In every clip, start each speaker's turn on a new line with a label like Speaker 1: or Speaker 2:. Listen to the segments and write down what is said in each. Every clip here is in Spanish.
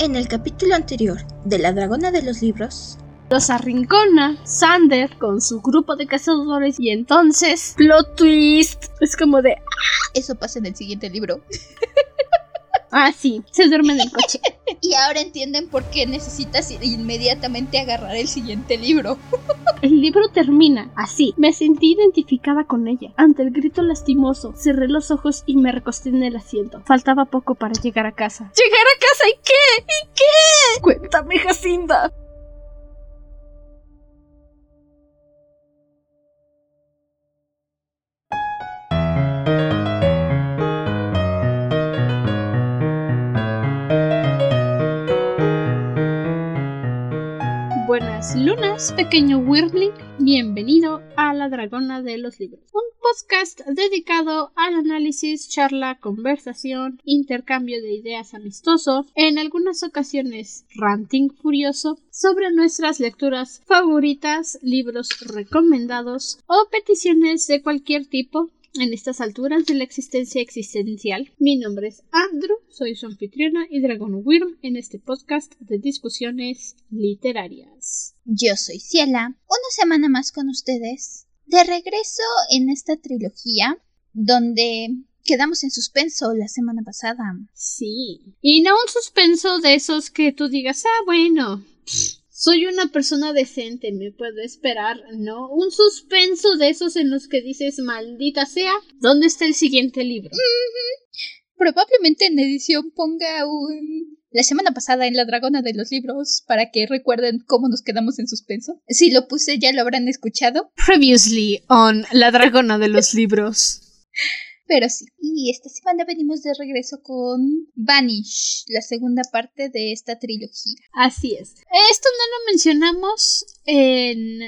Speaker 1: En el capítulo anterior de La Dragona de los Libros,
Speaker 2: los arrincona Sander con su grupo de cazadores y entonces plot twist es como de
Speaker 1: eso pasa en el siguiente libro.
Speaker 2: Ah, sí, se duerme en el coche.
Speaker 1: y ahora entienden por qué necesitas inmediatamente agarrar el siguiente libro.
Speaker 2: el libro termina así. Me sentí identificada con ella. Ante el grito lastimoso, cerré los ojos y me recosté en el asiento. Faltaba poco para llegar a casa.
Speaker 1: ¿Llegar a casa y qué? ¿Y qué?
Speaker 2: Cuéntame, Jacinda. Buenas lunas, pequeño Wyrmling. Bienvenido a La Dragona de los Libros, un podcast dedicado al análisis, charla, conversación, intercambio de ideas amistoso, en algunas ocasiones ranting furioso, sobre nuestras lecturas favoritas, libros recomendados o peticiones de cualquier tipo en estas alturas de la existencia existencial. Mi nombre es Andrew, soy su anfitriona y Dragon Wyrm en este podcast de discusiones literarias.
Speaker 1: Yo soy Ciela, una semana más con ustedes, de regreso en esta trilogía donde quedamos en suspenso la semana pasada.
Speaker 2: Sí, y no un suspenso de esos que tú digas, ah, bueno, soy una persona decente, me puedo esperar, ¿no? Un suspenso de esos en los que dices, maldita sea, ¿dónde está el siguiente libro?
Speaker 1: Probablemente en edición ponga un... La semana pasada en La Dragona de los Libros para que recuerden cómo nos quedamos en suspenso. Si lo puse ya lo habrán escuchado.
Speaker 2: Previously on La Dragona de los Libros.
Speaker 1: Pero sí, y esta semana venimos de regreso con Vanish, la segunda parte de esta trilogía.
Speaker 2: Así es. Esto no lo mencionamos en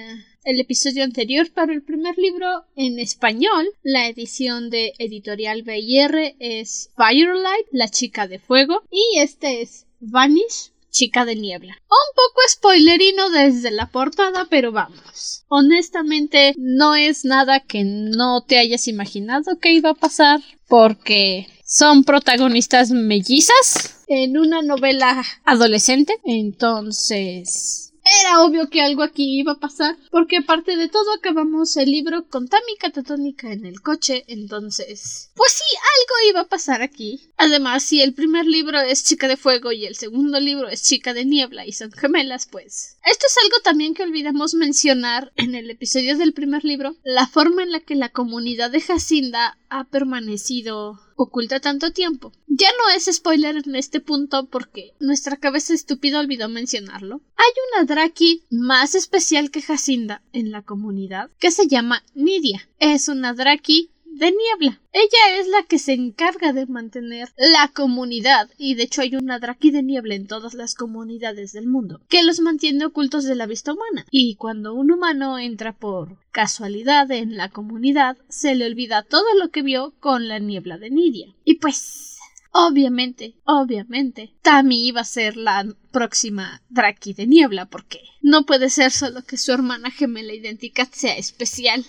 Speaker 2: el episodio anterior, pero el primer libro en español, la edición de editorial BIR es Firelight, la chica de fuego, y este es Vanish, chica de niebla. Un poco spoilerino desde la portada, pero vamos. Honestamente, no es nada que no te hayas imaginado que iba a pasar, porque son protagonistas mellizas en una novela adolescente. Entonces, era obvio que algo aquí iba a pasar, porque aparte de todo acabamos el libro con Tami catatónica en el coche, entonces... Pues sí, algo iba a pasar aquí. Además, si el primer libro es Chica de Fuego y el segundo libro es Chica de Niebla y son gemelas, pues... Esto es algo también que olvidamos mencionar en el episodio del primer libro, la forma en la que la comunidad de Jacinda ha permanecido oculta tanto tiempo. Ya no es spoiler en este punto porque nuestra cabeza estúpida olvidó mencionarlo. Hay una Draki más especial que Jacinda en la comunidad que se llama Nidia. Es una Draki de niebla. Ella es la que se encarga de mantener la comunidad, y de hecho hay una draki de niebla en todas las comunidades del mundo, que los mantiene ocultos de la vista humana. Y cuando un humano entra por casualidad en la comunidad, se le olvida todo lo que vio con la niebla de Nidia. Y pues Obviamente, obviamente, Tami iba a ser la próxima Draki de niebla, porque no puede ser solo que su hermana gemela idéntica sea especial.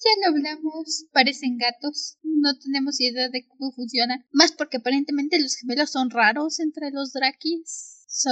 Speaker 1: Ya lo hablamos, parecen gatos, no tenemos idea de cómo funciona. Más porque aparentemente los gemelos son raros entre los Drakis. So,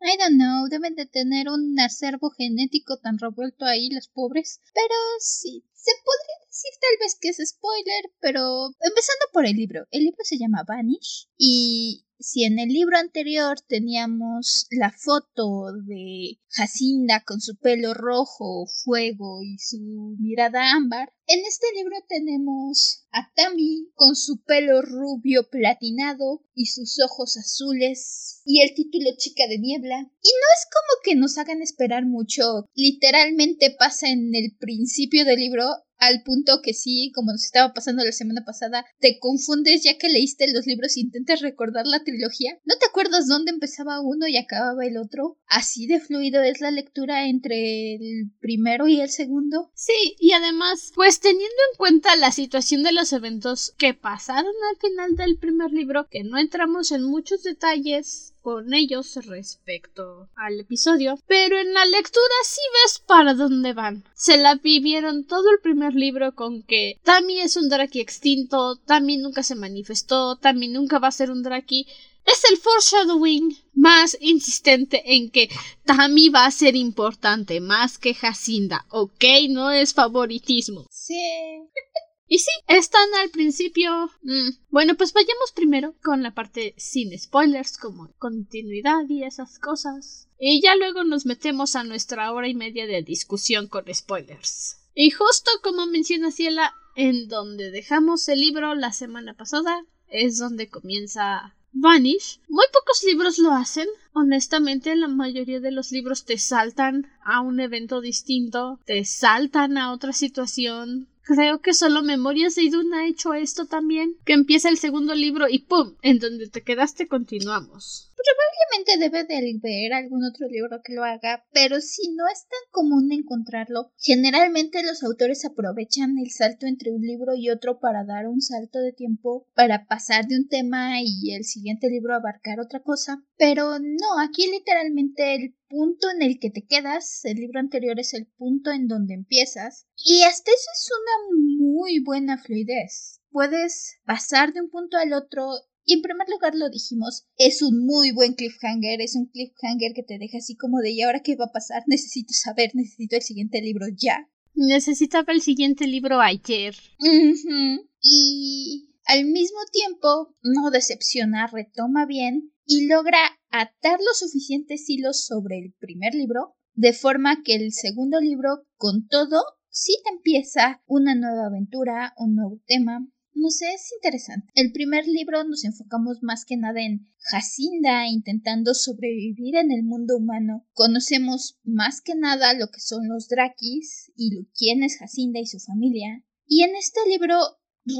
Speaker 1: I don't know, deben de tener un acervo genético tan revuelto ahí los pobres. Pero sí, se podría decir tal vez que es spoiler, pero empezando por el libro. El libro se llama Vanish y si en el libro anterior teníamos la foto de Jacinda con su pelo rojo, fuego y su mirada ámbar, en este libro tenemos a Tammy con su pelo rubio platinado y sus ojos azules y el título Chica de Niebla. Y no es como que nos hagan esperar mucho. Literalmente pasa en el principio del libro al punto que sí, como nos estaba pasando la semana pasada, te confundes ya que leíste los libros e intentas recordar la trilogía. ¿No te acuerdas dónde empezaba uno y acababa el otro? Así de fluido es la lectura entre el primero y el segundo.
Speaker 2: Sí, y además, pues teniendo en cuenta la situación de los eventos que pasaron al final del primer libro, que no entramos en muchos detalles con ellos respecto al episodio, pero en la lectura sí ves para dónde van. Se la vivieron todo el primer libro con que Tammy es un Draki extinto, Tammy nunca se manifestó, Tammy nunca va a ser un Draki. Es el foreshadowing más insistente en que Tami va a ser importante más que Jacinda, ¿ok? No es favoritismo.
Speaker 1: Sí.
Speaker 2: Y sí, están al principio. Mm, bueno, pues vayamos primero con la parte sin spoilers, como continuidad y esas cosas. Y ya luego nos metemos a nuestra hora y media de discusión con spoilers. Y justo como menciona Ciela, en donde dejamos el libro la semana pasada, es donde comienza Vanish. Muy pocos libros lo hacen. Honestamente, la mayoría de los libros te saltan a un evento distinto, te saltan a otra situación, Creo que solo Memorias de Idun ha hecho esto también, que empieza el segundo libro y ¡pum! En donde te quedaste continuamos.
Speaker 1: Probablemente debe de ver algún otro libro que lo haga, pero si no es tan común encontrarlo, generalmente los autores aprovechan el salto entre un libro y otro para dar un salto de tiempo para pasar de un tema y el siguiente libro abarcar otra cosa. Pero no, aquí literalmente el punto en el que te quedas, el libro anterior es el punto en donde empiezas, y hasta eso es una muy buena fluidez. Puedes pasar de un punto al otro y en primer lugar lo dijimos, es un muy buen cliffhanger, es un cliffhanger que te deja así como de ¿y ahora qué va a pasar? Necesito saber, necesito el siguiente libro ya.
Speaker 2: Necesitaba el siguiente libro ayer.
Speaker 1: Y al mismo tiempo no decepciona, retoma bien y logra atar los suficientes hilos sobre el primer libro, de forma que el segundo libro, con todo, sí te empieza una nueva aventura, un nuevo tema. No sé, es interesante. El primer libro nos enfocamos más que nada en Jacinda intentando sobrevivir en el mundo humano. Conocemos más que nada lo que son los Drakis y quién es Jacinda y su familia. Y en este libro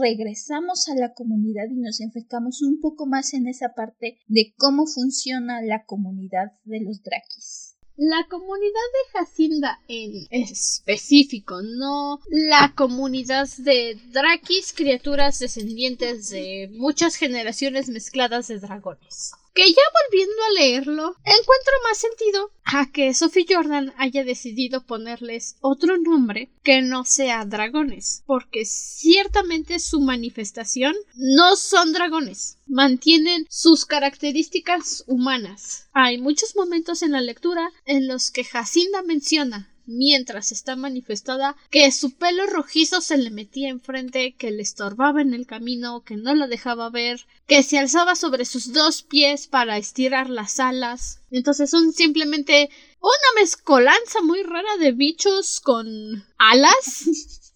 Speaker 1: regresamos a la comunidad y nos enfocamos un poco más en esa parte de cómo funciona la comunidad de los Drakis.
Speaker 2: La comunidad de Jacinda en específico, no la comunidad de Drakis, criaturas descendientes de muchas generaciones mezcladas de dragones que ya volviendo a leerlo, encuentro más sentido a que Sophie Jordan haya decidido ponerles otro nombre que no sea dragones, porque ciertamente su manifestación no son dragones, mantienen sus características humanas. Hay muchos momentos en la lectura en los que Jacinda menciona mientras está manifestada que su pelo rojizo se le metía enfrente, que le estorbaba en el camino, que no la dejaba ver, que se alzaba sobre sus dos pies para estirar las alas. Entonces son simplemente una mezcolanza muy rara de bichos con alas,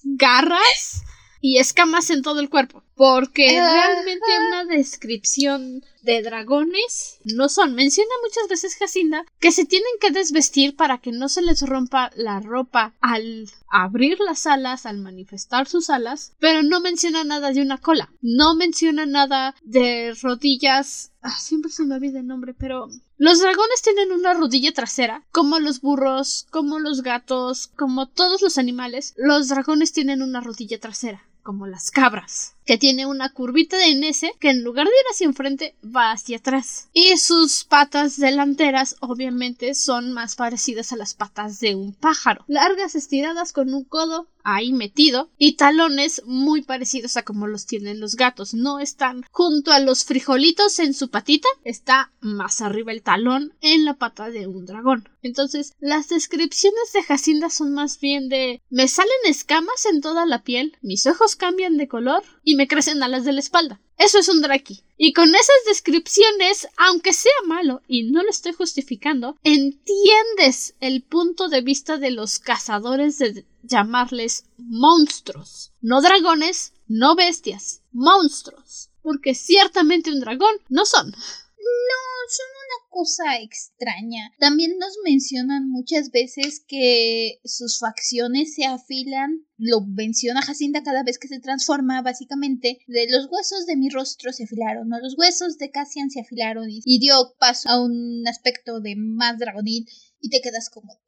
Speaker 2: garras y escamas en todo el cuerpo. Porque realmente una descripción de dragones no son. Menciona muchas veces Jacinda que se tienen que desvestir para que no se les rompa la ropa al abrir las alas, al manifestar sus alas, pero no menciona nada de una cola. No menciona nada de rodillas. Ah, siempre se me olvida el nombre, pero los dragones tienen una rodilla trasera, como los burros, como los gatos, como todos los animales. Los dragones tienen una rodilla trasera como las cabras, que tiene una curvita de N.S. que en lugar de ir hacia enfrente va hacia atrás. Y sus patas delanteras obviamente son más parecidas a las patas de un pájaro, largas estiradas con un codo ahí metido y talones muy parecidos a como los tienen los gatos. No están junto a los frijolitos en su patita, está más arriba el talón en la pata de un dragón. Entonces, las descripciones de Jacinda son más bien de me salen escamas en toda la piel, mis ojos cambian de color me crecen alas de la espalda. Eso es un Draki. Y con esas descripciones, aunque sea malo y no lo estoy justificando, entiendes el punto de vista de los cazadores de llamarles monstruos. No dragones, no bestias, monstruos. Porque ciertamente un dragón no son.
Speaker 1: No, son una cosa extraña. También nos mencionan muchas veces que sus facciones se afilan. Lo menciona Jacinda cada vez que se transforma, básicamente. De los huesos de mi rostro se afilaron, o los huesos de Cassian se afilaron y dio paso a un aspecto de más dragonil. Y te quedas como,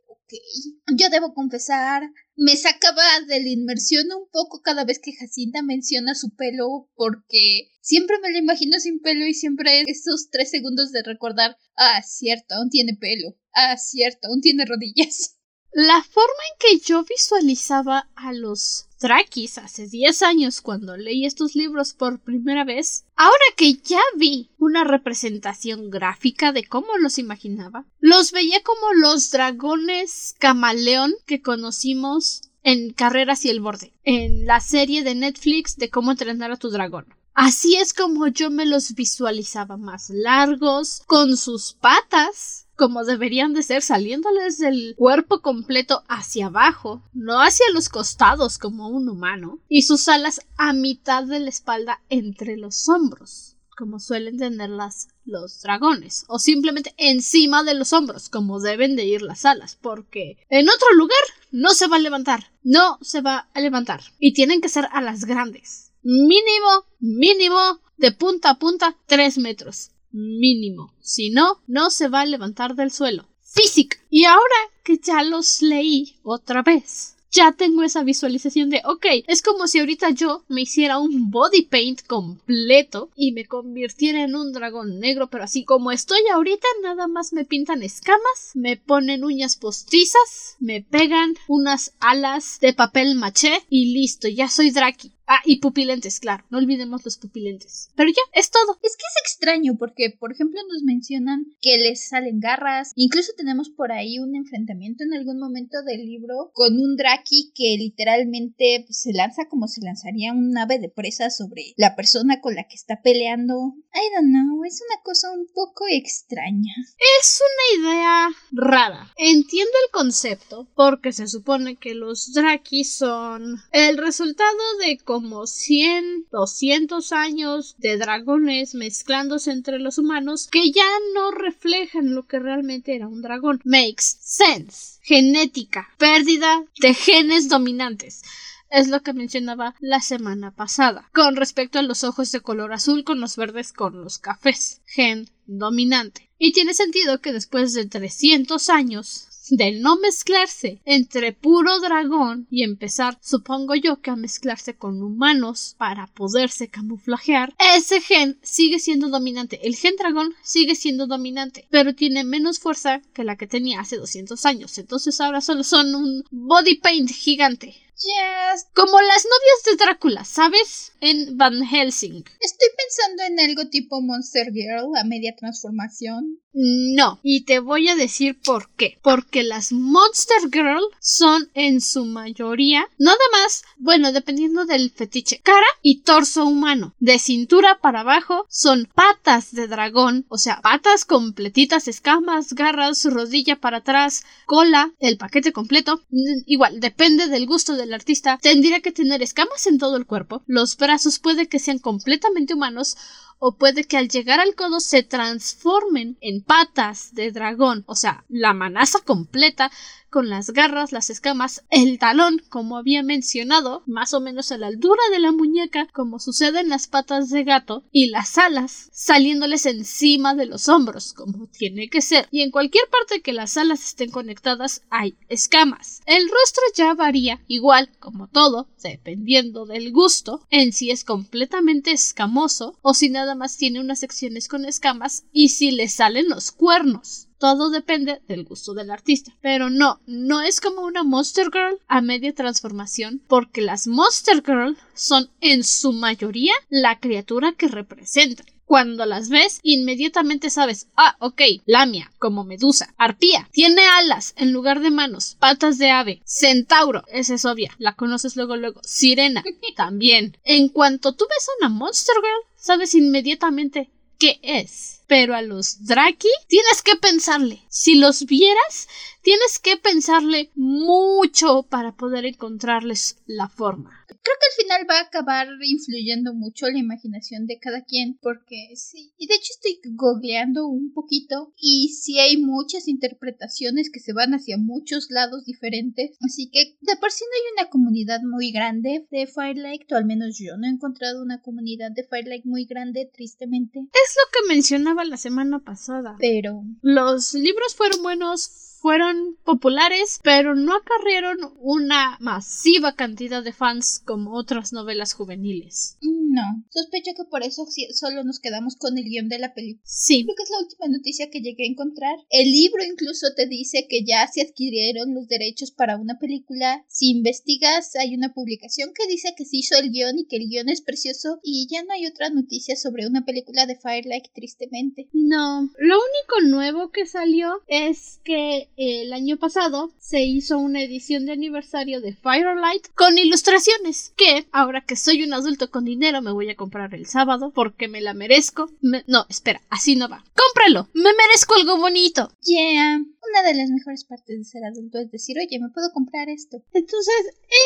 Speaker 1: yo debo confesar, me sacaba de la inmersión un poco cada vez que Jacinta menciona su pelo, porque siempre me lo imagino sin pelo y siempre esos tres segundos de recordar, ah, cierto, aún tiene pelo, ah, cierto, aún tiene rodillas.
Speaker 2: La forma en que yo visualizaba a los Drakis hace 10 años cuando leí estos libros por primera vez, ahora que ya vi una representación gráfica de cómo los imaginaba, los veía como los dragones camaleón que conocimos en Carreras y el Borde, en la serie de Netflix de cómo entrenar a tu dragón. Así es como yo me los visualizaba más largos, con sus patas, como deberían de ser saliéndoles del cuerpo completo hacia abajo, no hacia los costados como un humano, y sus alas a mitad de la espalda entre los hombros, como suelen tenerlas los dragones, o simplemente encima de los hombros, como deben de ir las alas, porque en otro lugar no se va a levantar, no se va a levantar, y tienen que ser alas grandes, mínimo, mínimo, de punta a punta, tres metros mínimo. Si no, no se va a levantar del suelo. Física. Y ahora que ya los leí otra vez, ya tengo esa visualización de, ok, es como si ahorita yo me hiciera un body paint completo y me convirtiera en un dragón negro, pero así como estoy ahorita, nada más me pintan escamas, me ponen uñas postizas, me pegan unas alas de papel maché y listo, ya soy Draki. Ah, y pupilentes, claro, no olvidemos los pupilentes. Pero ya, es todo.
Speaker 1: Es que es extraño porque, por ejemplo, nos mencionan que les salen garras. Incluso tenemos por ahí un enfrentamiento en algún momento del libro con un Draki que literalmente se lanza como se lanzaría un ave de presa sobre la persona con la que está peleando. I don't know, es una cosa un poco extraña.
Speaker 2: Es una idea rara. Entiendo el concepto porque se supone que los Draki son el resultado de como 100, 200 años de dragones mezclándose entre los humanos que ya no reflejan lo que realmente era un dragón. Makes sense. Genética. Pérdida de genes dominantes es lo que mencionaba la semana pasada, con respecto a los ojos de color azul con los verdes con los cafés, gen dominante. Y tiene sentido que después de 300 años de no mezclarse entre puro dragón y empezar, supongo yo, que a mezclarse con humanos para poderse camuflajear, ese gen sigue siendo dominante. El gen dragón sigue siendo dominante, pero tiene menos fuerza que la que tenía hace 200 años. Entonces ahora solo son un body paint gigante.
Speaker 1: Yes.
Speaker 2: Como las novias de Drácula, ¿sabes? En Van Helsing.
Speaker 1: Estoy pensando en algo tipo Monster Girl a media transformación.
Speaker 2: No, y te voy a decir por qué. Porque las Monster Girl son en su mayoría nada más, bueno, dependiendo del fetiche, cara y torso humano. De cintura para abajo son patas de dragón, o sea, patas completitas, escamas, garras, rodilla para atrás, cola, el paquete completo. Igual, depende del gusto del artista. Tendría que tener escamas en todo el cuerpo. Los brazos puede que sean completamente humanos o puede que al llegar al codo se transformen en patas de dragón, o sea, la manaza completa con las garras, las escamas, el talón, como había mencionado, más o menos a la altura de la muñeca, como sucede en las patas de gato, y las alas saliéndoles encima de los hombros, como tiene que ser. Y en cualquier parte que las alas estén conectadas hay escamas. El rostro ya varía, igual como todo, dependiendo del gusto, en si es completamente escamoso o si nada más tiene unas secciones con escamas y si le salen los cuernos. Todo depende del gusto del artista. Pero no, no es como una Monster Girl a media transformación, porque las Monster Girl son en su mayoría la criatura que representan. Cuando las ves, inmediatamente sabes, ah, ok, Lamia, como Medusa, Arpía, tiene alas en lugar de manos, patas de ave, Centauro, esa es obvia, la conoces luego, luego, Sirena, también. En cuanto tú ves a una Monster Girl, sabes inmediatamente qué es. Pero a los Draki tienes que pensarle. Si los vieras, tienes que pensarle mucho para poder encontrarles la forma
Speaker 1: creo que al final va a acabar influyendo mucho la imaginación de cada quien, porque sí. Y de hecho estoy googleando un poquito y sí hay muchas interpretaciones que se van hacia muchos lados diferentes. Así que de por sí no hay una comunidad muy grande de Firelight, o al menos yo no he encontrado una comunidad de Firelight muy grande, tristemente.
Speaker 2: Es lo que mencionaba la semana pasada.
Speaker 1: Pero
Speaker 2: los libros fueron buenos fueron populares, pero no acarrearon una masiva cantidad de fans como otras novelas juveniles.
Speaker 1: Mm, No, sospecho que por eso solo nos quedamos con el guion de la película.
Speaker 2: Sí.
Speaker 1: Creo que es la última noticia que llegué a encontrar. El libro incluso te dice que ya se adquirieron los derechos para una película. Si investigas, hay una publicación que dice que se hizo el guion y que el guion es precioso y ya no hay otra noticia sobre una película de Firelight, tristemente.
Speaker 2: No, lo único nuevo que salió es que el año pasado se hizo una edición de aniversario de Firelight con ilustraciones que ahora que soy un adulto con dinero me voy a comprar el sábado porque me la merezco. No, espera, así no va. ¡Cómpralo! ¡Me merezco algo bonito!
Speaker 1: Yeah. Una de las mejores partes de ser adulto es decir, oye, me puedo comprar esto.
Speaker 2: Entonces,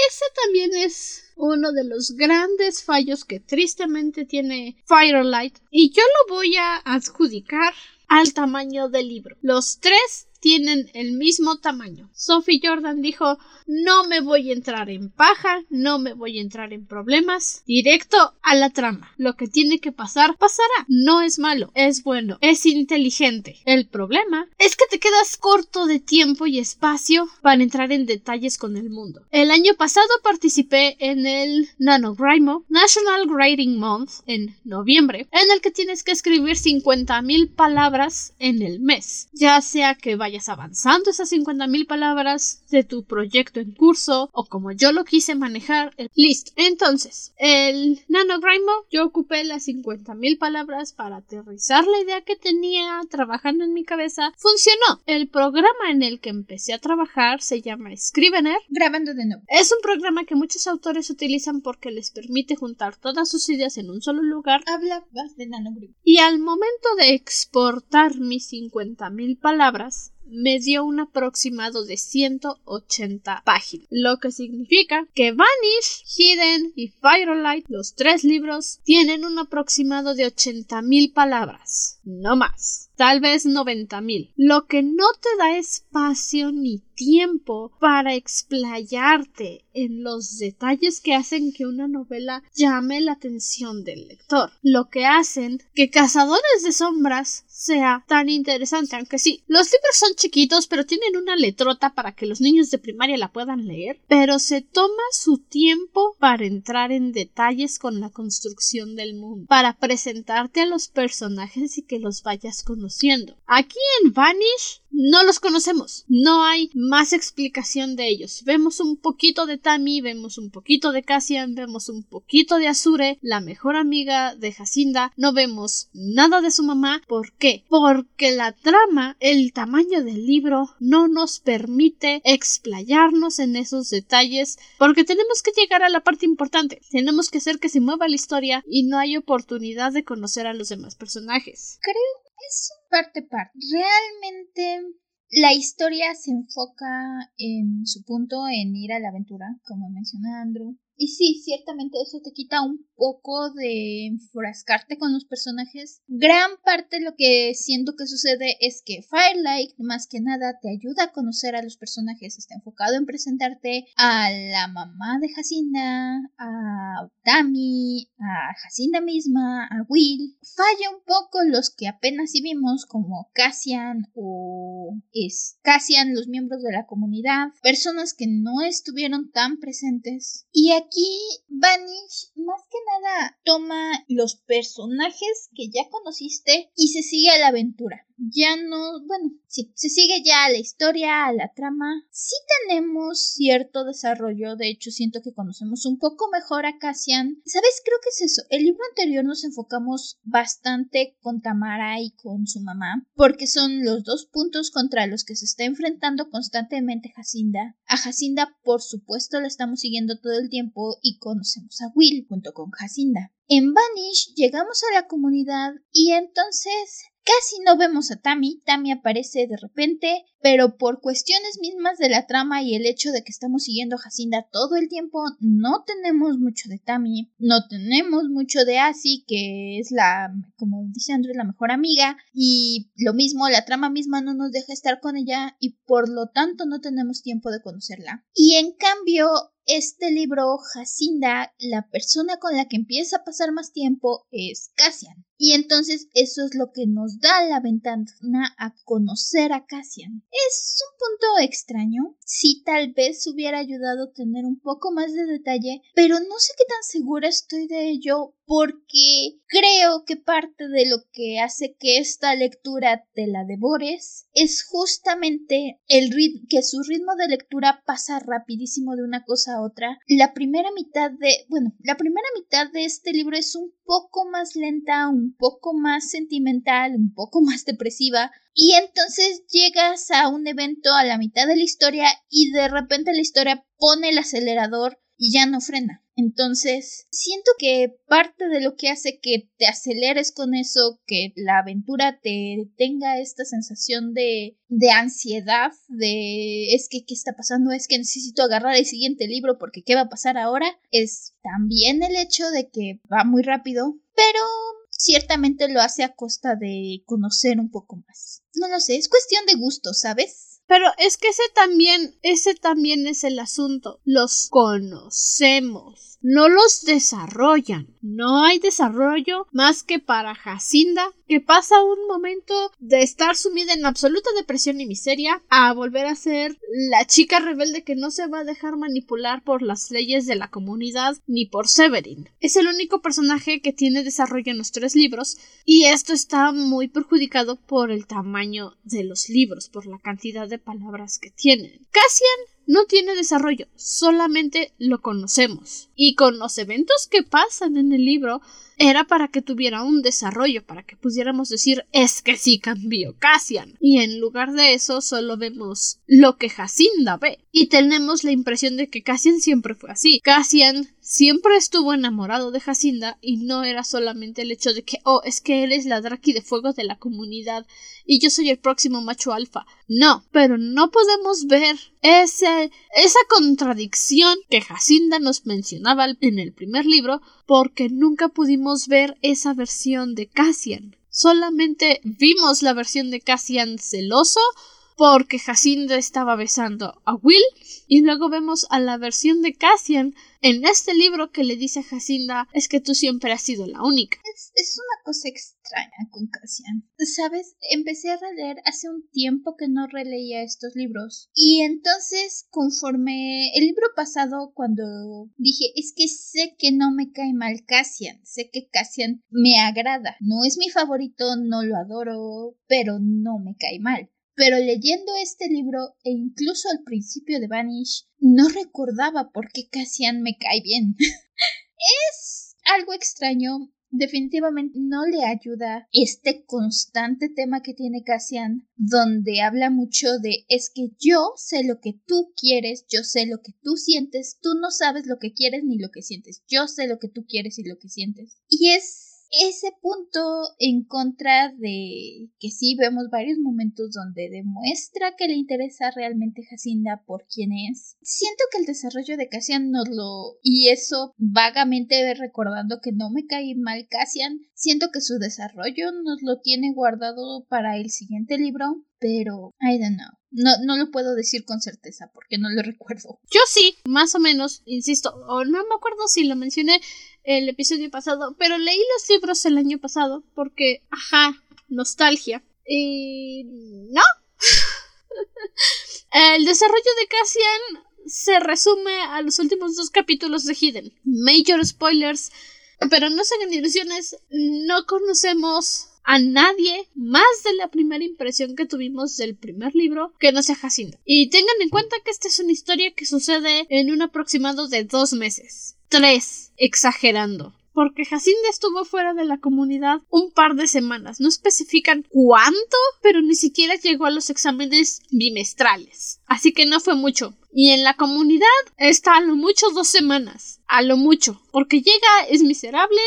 Speaker 2: ese también es uno de los grandes fallos que tristemente tiene Firelight. Y yo lo voy a adjudicar al tamaño del libro. Los tres tienen el mismo tamaño. Sophie Jordan dijo no me voy a entrar en paja, no me voy a entrar en problemas, directo a la trama. Lo que tiene que pasar, pasará. No es malo, es bueno, es inteligente. El problema es que te quedas corto de tiempo y espacio para entrar en detalles con el mundo. El año pasado participé en el NaNoWriMo National Writing Month en noviembre, en el que tienes que escribir 50.000 palabras en el mes, ya sea que vayas avanzando esas 50.000 palabras de tu proyecto en curso o como yo lo quise manejar. Eh, listo. Entonces, el NaNoWriMo, yo ocupé las 50.000 palabras para aterrizar la idea que tenía trabajando en mi cabeza. Funcionó. El programa en el que empecé a trabajar se llama Scrivener.
Speaker 1: Grabando de nuevo.
Speaker 2: Es un programa que muchos autores utilizan porque les permite juntar todas sus ideas en un solo lugar.
Speaker 1: Habla más de NaNoWriMo.
Speaker 2: Y al momento de exportar mis 50.000 palabras, me dio un aproximado de 180 páginas, lo que significa que Vanish, Hidden y Firelight, los tres libros, tienen un aproximado de 80.000 palabras, no más tal vez 90.000, lo que no te da espacio ni tiempo para explayarte en los detalles que hacen que una novela llame la atención del lector, lo que hacen que Cazadores de Sombras sea tan interesante, aunque sí, los libros son chiquitos, pero tienen una letrota para que los niños de primaria la puedan leer, pero se toma su tiempo para entrar en detalles con la construcción del mundo, para presentarte a los personajes y que los vayas conociendo. Aquí en Vanish no los conocemos, no hay más explicación de ellos. Vemos un poquito de Tammy, vemos un poquito de Cassian, vemos un poquito de Azure, la mejor amiga de Jacinda, no vemos nada de su mamá. ¿Por qué? Porque la trama, el tamaño del libro, no nos permite explayarnos en esos detalles, porque tenemos que llegar a la parte importante, tenemos que hacer que se mueva la historia y no hay oportunidad de conocer a los demás personajes.
Speaker 1: Creo es parte parte. Realmente la historia se enfoca en su punto en ir a la aventura, como menciona Andrew. Y sí, ciertamente eso te quita un poco de enfrascarte con los personajes. Gran parte de lo que siento que sucede es que Firelight, más que nada, te ayuda a conocer a los personajes. Está enfocado en presentarte a la mamá de Jacinda, a Tammy, a Jacinda misma, a Will. Falla un poco los que apenas sí vimos, como Cassian o es Cassian, los miembros de la comunidad, personas que no estuvieron tan presentes. Y Vanish, más que nada, toma los personajes que ya conociste y se sigue a la aventura ya no, bueno, sí, se sigue ya la historia, la trama. Sí tenemos cierto desarrollo, de hecho siento que conocemos un poco mejor a Cassian. ¿Sabes? Creo que es eso. El libro anterior nos enfocamos bastante con Tamara y con su mamá, porque son los dos puntos contra los que se está enfrentando constantemente Jacinda. A Jacinda, por supuesto, la estamos siguiendo todo el tiempo y conocemos a Will junto con Jacinda. En Vanish llegamos a la comunidad y entonces Casi no vemos a Tammy, Tammy aparece de repente, pero por cuestiones mismas de la trama y el hecho de que estamos siguiendo a Jacinda todo el tiempo, no tenemos mucho de Tammy, no tenemos mucho de Asi, que es la, como dice Andrew, la mejor amiga, y lo mismo, la trama misma no nos deja estar con ella y por lo tanto no tenemos tiempo de conocerla. Y en cambio, este libro, Jacinda, la persona con la que empieza a pasar más tiempo es Cassian. Y entonces eso es lo que nos da la ventana a conocer a Cassian. Es un punto extraño. Sí, tal vez hubiera ayudado tener un poco más de detalle, pero no sé qué tan segura estoy de ello porque creo que parte de lo que hace que esta lectura te la devores es justamente el que su ritmo de lectura pasa rapidísimo de una cosa a otra. La primera mitad de, bueno, la primera mitad de este libro es un poco más lenta, un poco más sentimental, un poco más depresiva, y entonces llegas a un evento a la mitad de la historia y de repente la historia pone el acelerador y ya no frena. Entonces, siento que parte de lo que hace que te aceleres con eso, que la aventura te tenga esta sensación de, de ansiedad, de es que qué está pasando, es que necesito agarrar el siguiente libro porque qué va a pasar ahora, es también el hecho de que va muy rápido, pero ciertamente lo hace a costa de conocer un poco más. No lo sé, es cuestión de gusto, ¿sabes?
Speaker 2: Pero es que ese también, ese también es el asunto. Los conocemos, no los desarrollan. No hay desarrollo más que para Jacinda, que pasa un momento de estar sumida en absoluta depresión y miseria a volver a ser la chica rebelde que no se va a dejar manipular por las leyes de la comunidad ni por Severin. Es el único personaje que tiene desarrollo en los tres libros y esto está muy perjudicado por el tamaño de los libros, por la cantidad de palabras que tienen. Cassian no tiene desarrollo, solamente lo conocemos. Y con los eventos que pasan en el libro, era para que tuviera un desarrollo, para que pudiéramos decir es que sí cambió Cassian. Y en lugar de eso solo vemos lo que Jacinda ve. Y tenemos la impresión de que Cassian siempre fue así. Cassian siempre estuvo enamorado de Jacinda y no era solamente el hecho de que, oh, es que él es la Draki de fuego de la comunidad y yo soy el próximo macho alfa. No, pero no podemos ver ese, esa contradicción que Jacinda nos mencionaba en el primer libro porque nunca pudimos ver esa versión de Cassian. Solamente vimos la versión de Cassian celoso porque Jacinda estaba besando a Will y luego vemos a la versión de Cassian en este libro que le dice a Jacinda es que tú siempre has sido la única.
Speaker 1: Es, es una cosa extraña con Cassian. ¿Sabes? Empecé a releer hace un tiempo que no releía estos libros y entonces conforme el libro pasado cuando dije es que sé que no me cae mal Cassian, sé que Cassian me agrada, no es mi favorito, no lo adoro, pero no me cae mal pero leyendo este libro e incluso al principio de Vanish no recordaba por qué Cassian me cae bien. es algo extraño. Definitivamente no le ayuda este constante tema que tiene Cassian, donde habla mucho de es que yo sé lo que tú quieres, yo sé lo que tú sientes, tú no sabes lo que quieres ni lo que sientes, yo sé lo que tú quieres y lo que sientes. Y es ese punto en contra de que sí vemos varios momentos donde demuestra que le interesa realmente Jacinda por quién es. Siento que el desarrollo de Cassian nos lo y eso vagamente recordando que no me cae mal Cassian, siento que su desarrollo nos lo tiene guardado para el siguiente libro, pero I don't know. No, no lo puedo decir con certeza porque no lo recuerdo.
Speaker 2: Yo sí, más o menos, insisto, o no me acuerdo si lo mencioné el episodio pasado, pero leí los libros el año pasado porque, ajá, nostalgia. Y... no. el desarrollo de Cassian se resume a los últimos dos capítulos de Hidden. Major spoilers, pero no se hagan ilusiones, no conocemos a nadie más de la primera impresión que tuvimos del primer libro que no sea Jacinda. Y tengan en cuenta que esta es una historia que sucede en un aproximado de dos meses. Tres, exagerando porque Jacinda estuvo fuera de la comunidad un par de semanas. No especifican cuánto, pero ni siquiera llegó a los exámenes bimestrales. Así que no fue mucho. Y en la comunidad está a lo mucho dos semanas. A lo mucho. Porque llega, es miserable,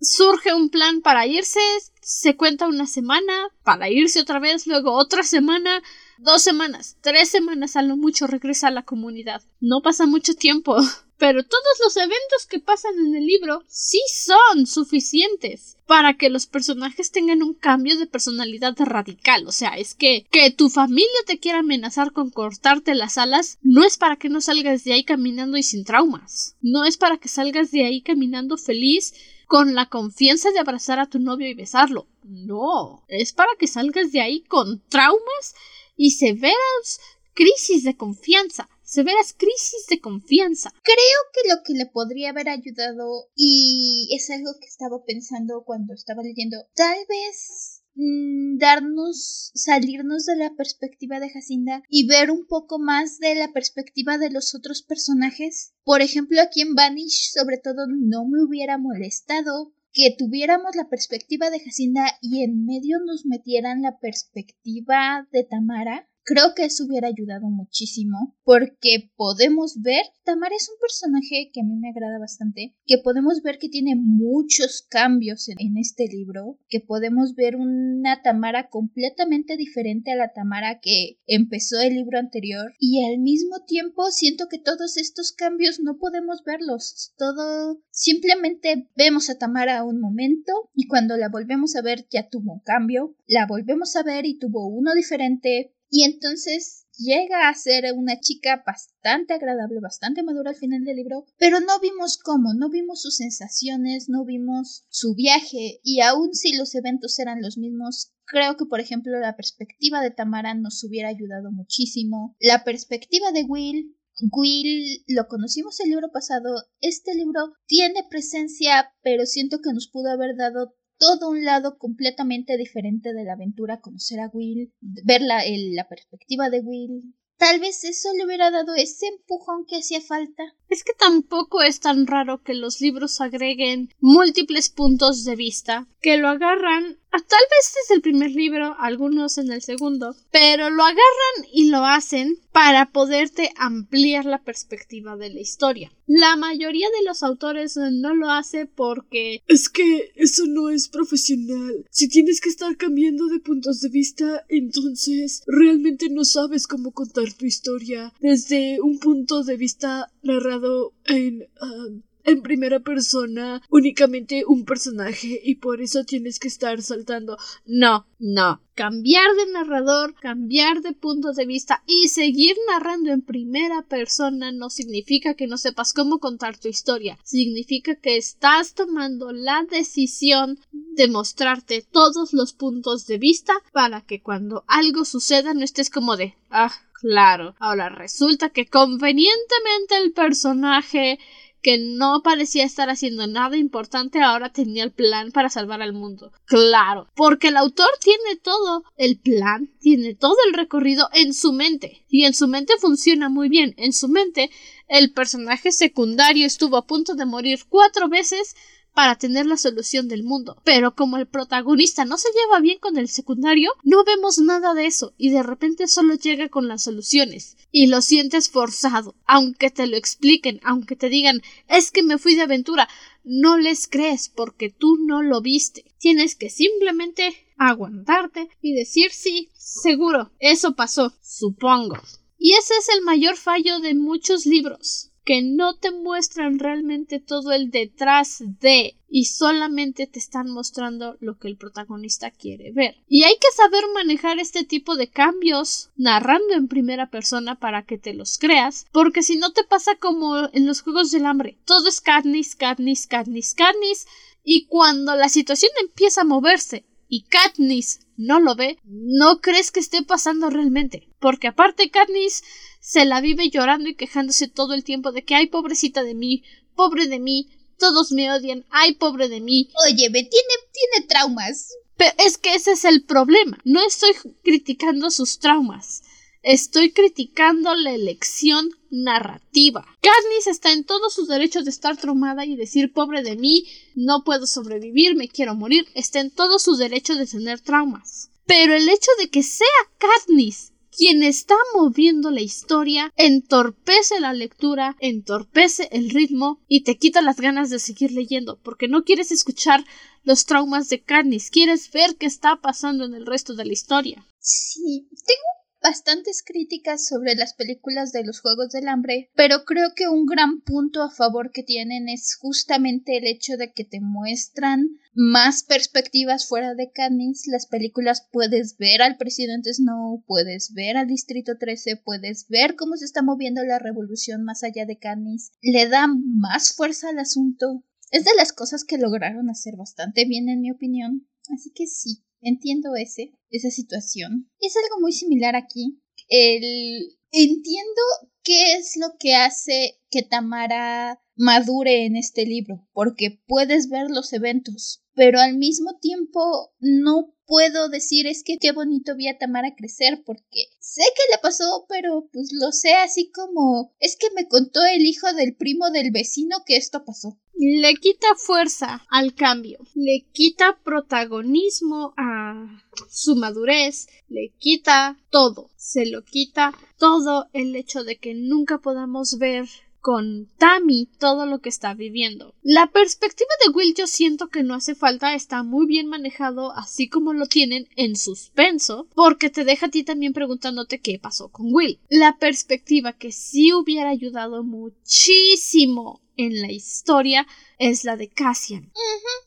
Speaker 2: surge un plan para irse, se cuenta una semana, para irse otra vez, luego otra semana, dos semanas, tres semanas a lo mucho regresa a la comunidad. No pasa mucho tiempo. Pero todos los eventos que pasan en el libro sí son suficientes para que los personajes tengan un cambio de personalidad radical. O sea, es que que tu familia te quiera amenazar con cortarte las alas no es para que no salgas de ahí caminando y sin traumas. No es para que salgas de ahí caminando feliz con la confianza de abrazar a tu novio y besarlo. No, es para que salgas de ahí con traumas y severas crisis de confianza. severas crisis de confianza.
Speaker 1: Creo que lo que le podría haber ayudado, y es algo que estaba pensando cuando estaba leyendo, tal vez mm, darnos, salirnos de la perspectiva de Jacinda y ver un poco más de la perspectiva de los otros personajes. Por ejemplo, aquí en Vanish, sobre todo, no me hubiera molestado que tuviéramos la perspectiva de Jacinda y en medio nos metieran la perspectiva de Tamara Creo que eso hubiera ayudado muchísimo porque podemos ver, Tamara es un personaje que a mí me agrada bastante, que podemos ver que tiene muchos cambios en, este libro, que podemos ver una Tamara completamente diferente a la Tamara que empezó el libro anterior y al mismo tiempo siento que todos estos cambios no podemos verlos, todo simplemente vemos a Tamara un momento y cuando la volvemos a ver ya tuvo un cambio, la volvemos a ver y tuvo uno diferente, y entonces llega a ser una chica bastante agradable, bastante madura al final del libro, pero no vimos cómo, no vimos sus sensaciones, no vimos su viaje, y aun si los eventos eran los mismos, creo que por ejemplo la perspectiva de Tamara nos hubiera ayudado muchísimo, la perspectiva de Will Will lo conocimos el libro pasado. Este libro tiene presencia, pero siento que nos pudo haber dado todo un lado completamente diferente de la aventura, conocer a Will, ver la, la perspectiva de Will. Tal vez eso le hubiera dado ese empujón que hacía falta.
Speaker 2: Es que tampoco es tan raro que los libros agreguen múltiples puntos de vista, que lo agarran tal vez desde el primer libro, algunos en el segundo, pero lo agarran y lo hacen para poderte ampliar la perspectiva de la historia. La mayoría de los autores no lo hace porque
Speaker 3: es que eso no es profesional. Si tienes que estar cambiando de puntos de vista, entonces realmente no sabes cómo contar tu historia desde un punto de vista narrado en um, en primera persona únicamente un personaje y por eso tienes que estar saltando.
Speaker 2: No, no. Cambiar de narrador, cambiar de punto de vista y seguir narrando en primera persona no significa que no sepas cómo contar tu historia. Significa que estás tomando la decisión de mostrarte todos los puntos de vista para que cuando algo suceda no estés como de ah, claro. Ahora resulta que convenientemente el personaje que no parecía estar haciendo nada importante ahora tenía el plan para salvar al mundo. Claro, porque el autor tiene todo el plan, tiene todo el recorrido en su mente. Y en su mente funciona muy bien. En su mente el personaje secundario estuvo a punto de morir cuatro veces para tener la solución del mundo. Pero como el protagonista no se lleva bien con el secundario, no vemos nada de eso y de repente solo llega con las soluciones y lo sientes forzado, aunque te lo expliquen, aunque te digan es que me fui de aventura, no les crees porque tú no lo viste. Tienes que simplemente aguantarte y decir sí, seguro, eso pasó, supongo. Y ese es el mayor fallo de muchos libros que no te muestran realmente todo el detrás de y solamente te están mostrando lo que el protagonista quiere ver. Y hay que saber manejar este tipo de cambios narrando en primera persona para que te los creas, porque si no te pasa como en los Juegos del Hambre, todo es Katniss, Katniss, Katniss, Katniss, y cuando la situación empieza a moverse y Katniss no lo ve, no crees que esté pasando realmente, porque aparte Katniss se la vive llorando y quejándose todo el tiempo de que ay pobrecita de mí, pobre de mí, todos me odian, ay pobre de mí.
Speaker 1: Oye, me tiene, tiene traumas.
Speaker 2: Pero es que ese es el problema. No estoy criticando sus traumas. Estoy criticando la elección narrativa. Katniss está en todos sus derechos de estar traumada y decir pobre de mí, no puedo sobrevivir, me quiero morir. Está en todos sus derechos de tener traumas. Pero el hecho de que sea Katniss quien está moviendo la historia entorpece la lectura, entorpece el ritmo y te quita las ganas de seguir leyendo, porque no quieres escuchar los traumas de Katniss, quieres ver qué está pasando en el resto de la historia.
Speaker 1: Sí, tengo bastantes críticas sobre las películas de los Juegos del Hambre, pero creo que un gran punto a favor que tienen es justamente el hecho de que te muestran más perspectivas fuera de Katniss. Las películas puedes ver al presidente Snow, puedes ver al Distrito 13, puedes ver cómo se está moviendo la revolución más allá de Katniss. Le da más fuerza al asunto. Es de las cosas que lograron hacer bastante bien, en mi opinión. Así que sí, entiendo ese, esa situación. Es algo muy similar aquí. El, entiendo qué es lo que hace que Tamara madure en este libro, porque puedes ver los eventos, pero al mismo tiempo no puedo decir es que qué bonito vi a Tamara crecer porque sé que le pasó, pero pues lo sé así como es que me contó el hijo del primo del vecino que esto pasó.
Speaker 2: Le quita fuerza al cambio, le quita protagonismo a su madurez, le quita todo, se lo quita todo el hecho de que nunca podamos ver con Tammy todo lo que está viviendo. La perspectiva de Will yo siento que no hace falta, está muy bien manejado así como lo tienen en suspenso, porque te deja a ti también preguntándote qué pasó con Will. La perspectiva que sí hubiera ayudado muchísimo en la historia es la de Cassian.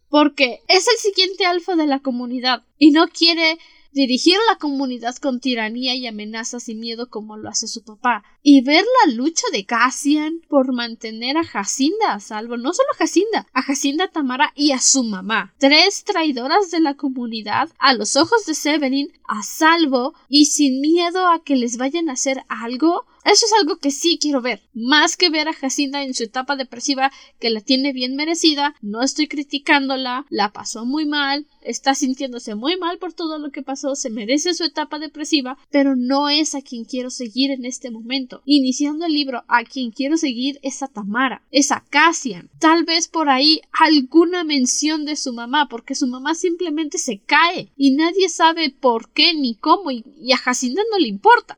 Speaker 2: Porque es el siguiente alfa de la comunidad y no quiere dirigir la comunidad con tiranía y amenazas y miedo como lo hace su papá, y ver la lucha de Cassian por mantener a Jacinda a salvo, no solo a Jacinda, a Jacinda Tamara y a su mamá, tres traidoras de la comunidad, a los ojos de Severin, a salvo y sin miedo a que les vayan a hacer algo, eso es algo que sí quiero ver. Más que ver a Jacinda en su etapa depresiva, que la tiene bien merecida, no estoy criticándola, la pasó muy mal, está sintiéndose muy mal por todo lo que pasó, se merece su etapa depresiva, pero no es a quien quiero seguir en este momento. Iniciando el libro, a quien quiero seguir es a Tamara, es a Cassian. Tal vez por ahí alguna mención de su mamá, porque su mamá simplemente se cae y nadie sabe por qué ni cómo y, a Jacinda no le importa.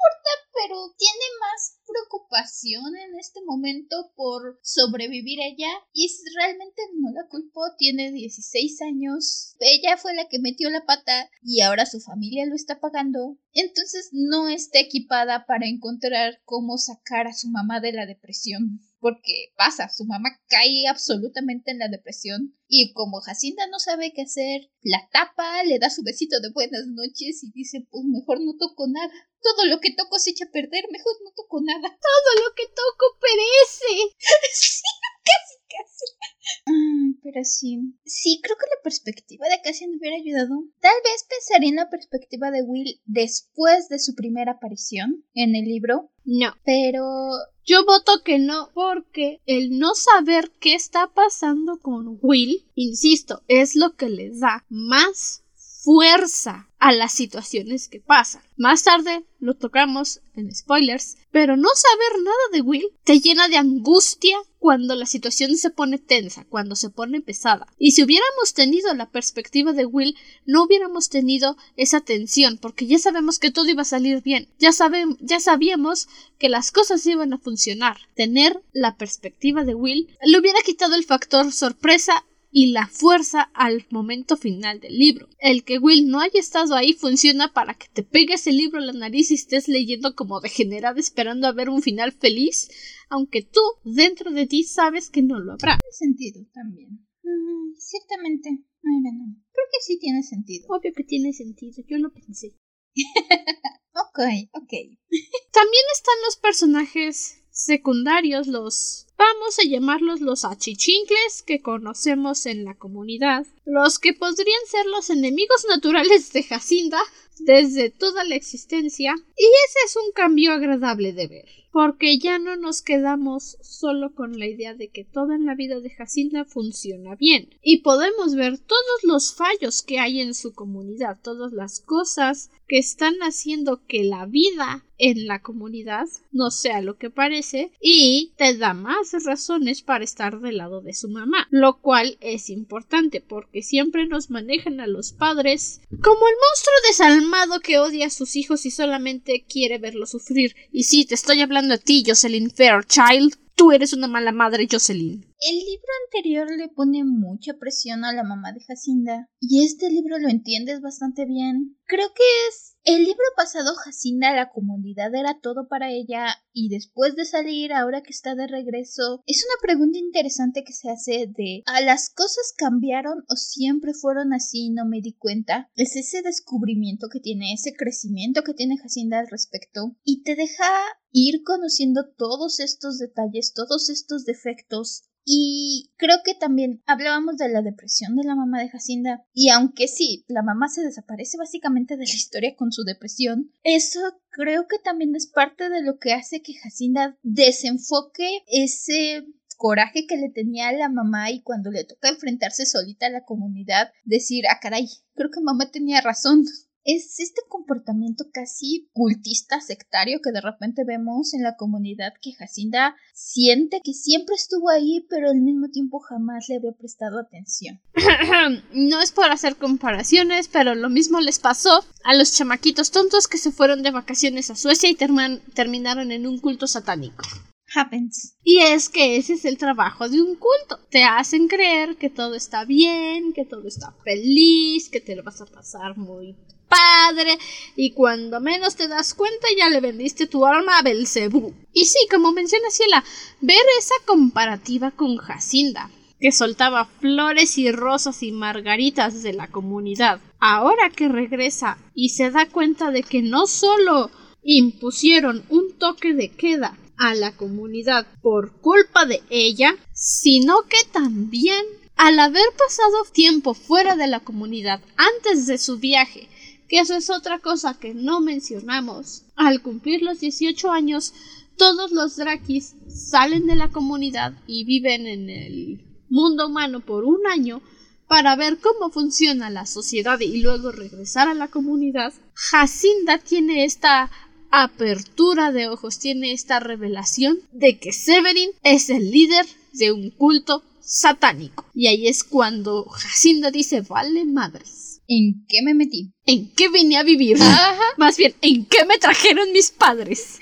Speaker 1: Importa, pero tiene más preocupación en este momento por sobrevivir ella. Y realmente no la culpo, tiene 16 años, ella fue la que metió la pata y ahora su familia lo está pagando, entonces no está equipada para encontrar cómo sacar a su mamá de la depresión. Porque pasa, su mamá cae absolutamente en la depresión. Y como Jacinda no sabe qué hacer, la tapa, le da su besito de buenas noches y dice, pues mejor no toco nada. Todo lo que toco se echa a perder, mejor no toco nada.
Speaker 2: Todo lo que toco perece.
Speaker 1: sí, casi, casi. Ah, pero sí. Sí, creo que la perspectiva de Cassian hubiera ayudado. Tal vez pensaría en la perspectiva de Will después de su primera aparición en el libro.
Speaker 2: No.
Speaker 1: Pero
Speaker 2: yo voto que no, porque el no saber qué está pasando con Will, insisto, es lo que le da más fuerza a las situaciones que pasan. Más tarde lo tocamos en spoilers, pero no saber nada de Will te llena de angustia cuando la situación se pone tensa, cuando se pone pesada. Y si hubiéramos tenido la perspectiva de Will, no hubiéramos tenido esa tensión, porque ya sabemos que todo iba a salir bien, ya, ya sabíamos que las cosas iban a funcionar. Tener la perspectiva de Will le hubiera quitado el factor sorpresa y la fuerza al momento final del libro. El que Will no haya estado ahí funciona para que te pegues el libro a la nariz y estés leyendo como degenerada esperando a ver un final feliz, aunque tú dentro de ti sabes que no lo habrá.
Speaker 1: Tiene sentido también. ciertamente. Ay, no. Creo que sí tiene sentido.
Speaker 2: Obvio que tiene sentido, yo lo pensé.
Speaker 1: ok, ok.
Speaker 2: También están los personajes secundarios, los vamos a llamarlos los achichincles que conocemos en la comunidad, los que podrían ser los enemigos naturales de Jacinda desde toda la existencia, y ese es un cambio agradable de ver porque ya no nos quedamos solo con la idea de que toda la vida de Jacinda funciona bien y podemos ver todos los fallos que hay en su comunidad, todas las cosas que están haciendo que la vida en la comunidad no sea lo que parece y te da más razones para estar del lado de su mamá, lo cual es importante porque siempre nos manejan a los padres como el monstruo desalmado que odia a sus hijos y solamente quiere verlos sufrir. Y sí, te estoy hablando a ti, Jocelyn Fairchild. Tú eres una mala madre, Jocelyn.
Speaker 1: El libro anterior le pone mucha presión a la mamá de Jacinda, y este libro lo entiendes bastante bien. Creo que es el libro pasado Jacinda, la comunidad era todo para ella y después de salir, ahora que está de regreso, es una pregunta interesante que se hace de ¿a las cosas cambiaron o siempre fueron así y no me di cuenta? Es ese descubrimiento que tiene, ese crecimiento que tiene Jacinda al respecto y te deja ir conociendo todos estos detalles, todos estos defectos Y creo que también hablábamos de la depresión de la mamá de Jacinda. Y aunque sí, la mamá se desaparece básicamente de la historia con su depresión, eso creo que también es parte de lo que hace que Jacinda desenfoque ese coraje que le tenía a la mamá y cuando le toca enfrentarse solita a la comunidad, decir, ah, caray, creo que mamá tenía razón. Es este comportamiento casi cultista, sectario que de repente vemos en la comunidad que Jacinda siente que siempre estuvo ahí, pero al mismo tiempo jamás le había prestado atención.
Speaker 2: no es por hacer comparaciones, pero lo mismo les pasó a los chamaquitos tontos que se fueron de vacaciones a Suecia y terminaron en un culto satánico
Speaker 1: happens.
Speaker 2: Y es que ese es el trabajo de un culto. Te hacen creer que todo está bien, que todo está feliz, que te lo vas a pasar muy padre y cuando menos te das cuenta ya le vendiste tu alma a Belcebú. Y sí, como menciona Ciela, ver esa comparativa con Jacinda, que soltaba flores y rosas y margaritas de la comunidad, ahora que regresa y se da cuenta de que no solo impusieron un toque de queda a la comunidad por culpa de ella, sino que también al haber pasado tiempo fuera de la comunidad antes de su viaje, que eso es otra cosa que no mencionamos, al cumplir los 18 años, todos los Drakis salen de la comunidad y viven en el mundo humano por un año para ver cómo funciona la sociedad y luego regresar a la comunidad, Jacinda tiene esta apertura de ojos, tiene esta revelación de que Severin es el líder de un culto satánico. Y ahí es cuando Jacinda dice, vale madres.
Speaker 1: ¿En qué me metí?
Speaker 2: ¿En qué vine a vivir? Más bien, ¿en qué me trajeron mis padres?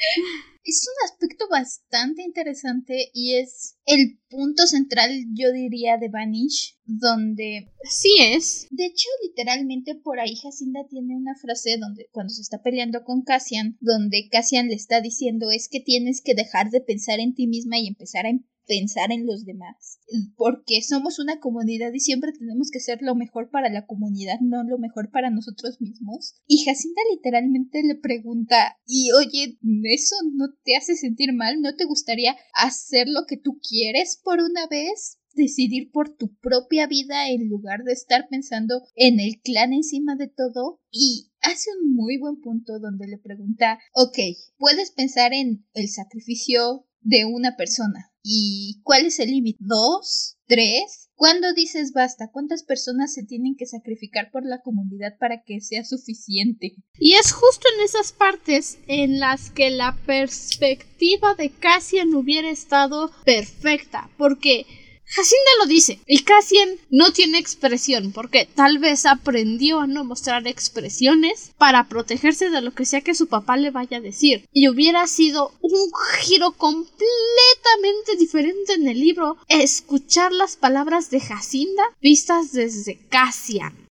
Speaker 1: es un aspecto bastante interesante y es el punto central, yo diría, de Vanish, donde...
Speaker 2: Sí es.
Speaker 1: De hecho, literalmente por ahí Jacinda tiene una frase donde cuando se está peleando con Cassian, donde Cassian le está diciendo es que tienes que dejar de pensar en ti misma y empezar a pensar en los demás, porque somos una comunidad y siempre tenemos que ser lo mejor para la comunidad, no lo mejor para nosotros mismos. Y Jacinta literalmente le pregunta, y oye, ¿eso no te hace sentir mal? ¿No te gustaría hacer lo que tú quieres por una vez? decidir por tu propia vida en lugar de estar pensando en el clan encima de todo y hace un muy buen punto donde le pregunta, ok, puedes pensar en el sacrificio de una persona. ¿Y cuál es el límite? ¿Dos? ¿Tres? ¿Cuándo dices basta? ¿Cuántas personas se tienen que sacrificar por la comunidad para que sea suficiente?
Speaker 2: Y es justo en esas partes en las que la perspectiva de Cassian hubiera estado perfecta, porque Jacinda lo dice. Y Cassian no tiene expresión porque tal vez aprendió a no mostrar expresiones para protegerse de lo que sea que su papá le vaya a decir. Y hubiera sido un giro completamente diferente en el libro escuchar las palabras de Jacinda vistas desde Cassian.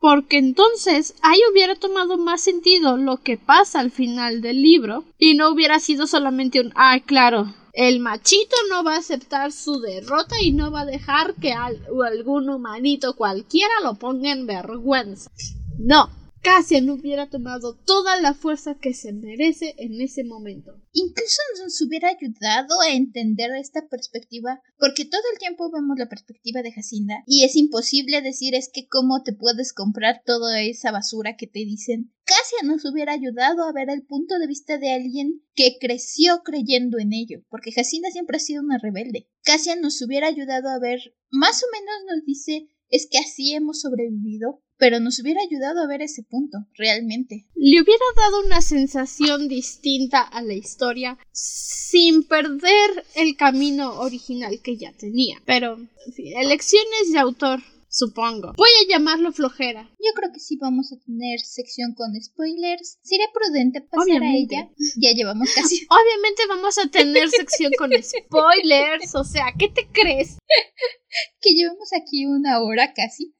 Speaker 2: Porque entonces ahí hubiera tomado más sentido lo que pasa al final del libro y no hubiera sido solamente un ah, claro, el machito no va a aceptar su derrota y no va a dejar que algún humanito cualquiera lo ponga en vergüenza. No, Cassian hubiera tomado toda la fuerza que se merece en ese momento.
Speaker 1: Incluso nos hubiera ayudado a entender esta perspectiva, porque todo el tiempo vemos la perspectiva de Jacinda y es imposible decir es que cómo te puedes comprar toda esa basura que te dicen. Cassian nos hubiera ayudado a ver el punto de vista de alguien que creció creyendo en ello, porque Jacinda siempre ha sido una rebelde. Cassian nos hubiera ayudado a ver, más o menos nos dice es que así hemos sobrevivido, pero nos hubiera ayudado a ver ese punto, realmente.
Speaker 2: Le hubiera dado una sensación distinta a la historia sin perder el camino original que ya tenía. Pero, en fin, elecciones de autor. Supongo. Voy a llamarlo flojera.
Speaker 1: Yo creo que sí vamos a tener sección con spoilers. Sería prudente pasar a ella. Ya llevamos casi.
Speaker 2: Obviamente vamos a tener sección con spoilers. O sea, ¿qué te crees?
Speaker 1: que llevamos aquí una hora casi.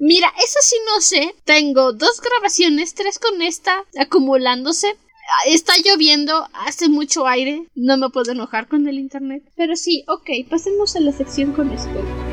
Speaker 2: Mira, eso sí no sé. Tengo dos grabaciones, tres con esta, acumulándose. Está lloviendo, hace mucho aire, no me puedo enojar con el internet. Pero sí, ok, pasemos a la sección con esto.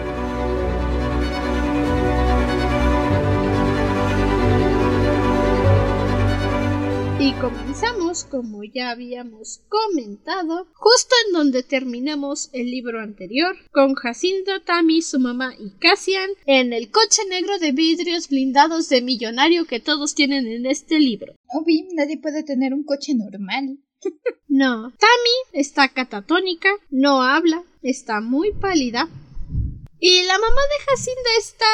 Speaker 2: Y comenzamos, como ya habíamos comentado, justo en donde terminamos el libro anterior, con Jacinto, Tammy, su mamá y Cassian en el coche negro de vidrios blindados de millonario que todos tienen en este libro.
Speaker 1: Obvio, nadie puede tener un coche normal.
Speaker 2: No, Tammy está catatónica, no habla, está muy pálida. Y la mamá de Jacinda está,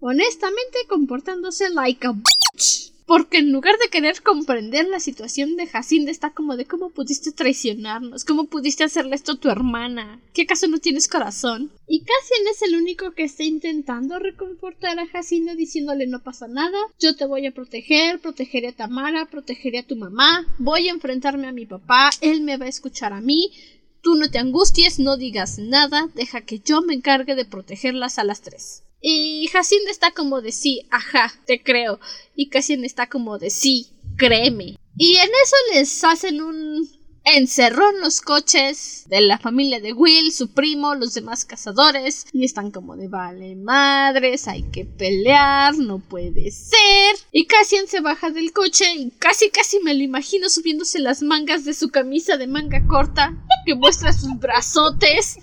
Speaker 2: honestamente, comportándose like a bitch. Porque en lugar de querer comprender la situación de Jacinda, está como de cómo pudiste traicionarnos, cómo pudiste hacerle esto a tu hermana, ¿qué acaso no tienes corazón? Y Cassian es el único que está intentando reconfortar a Jacinda diciéndole no pasa nada, yo te voy a proteger, protegeré a Tamara, protegeré a tu mamá, voy a enfrentarme a mi papá, él me va a escuchar a mí, tú no te angusties, no digas nada, deja que yo me encargue de protegerlas a las tres. Y Jacinda está como de sí, ajá, te creo. Y Cassian está como de sí, créeme. Y en eso les hacen un encerrón los coches de la familia de Will, su primo, los demás cazadores. Y están como de vale madres, hay que pelear, no puede ser. Y Cassian se baja del coche y casi casi me lo imagino subiéndose las mangas de su camisa de manga corta que muestra sus brazotes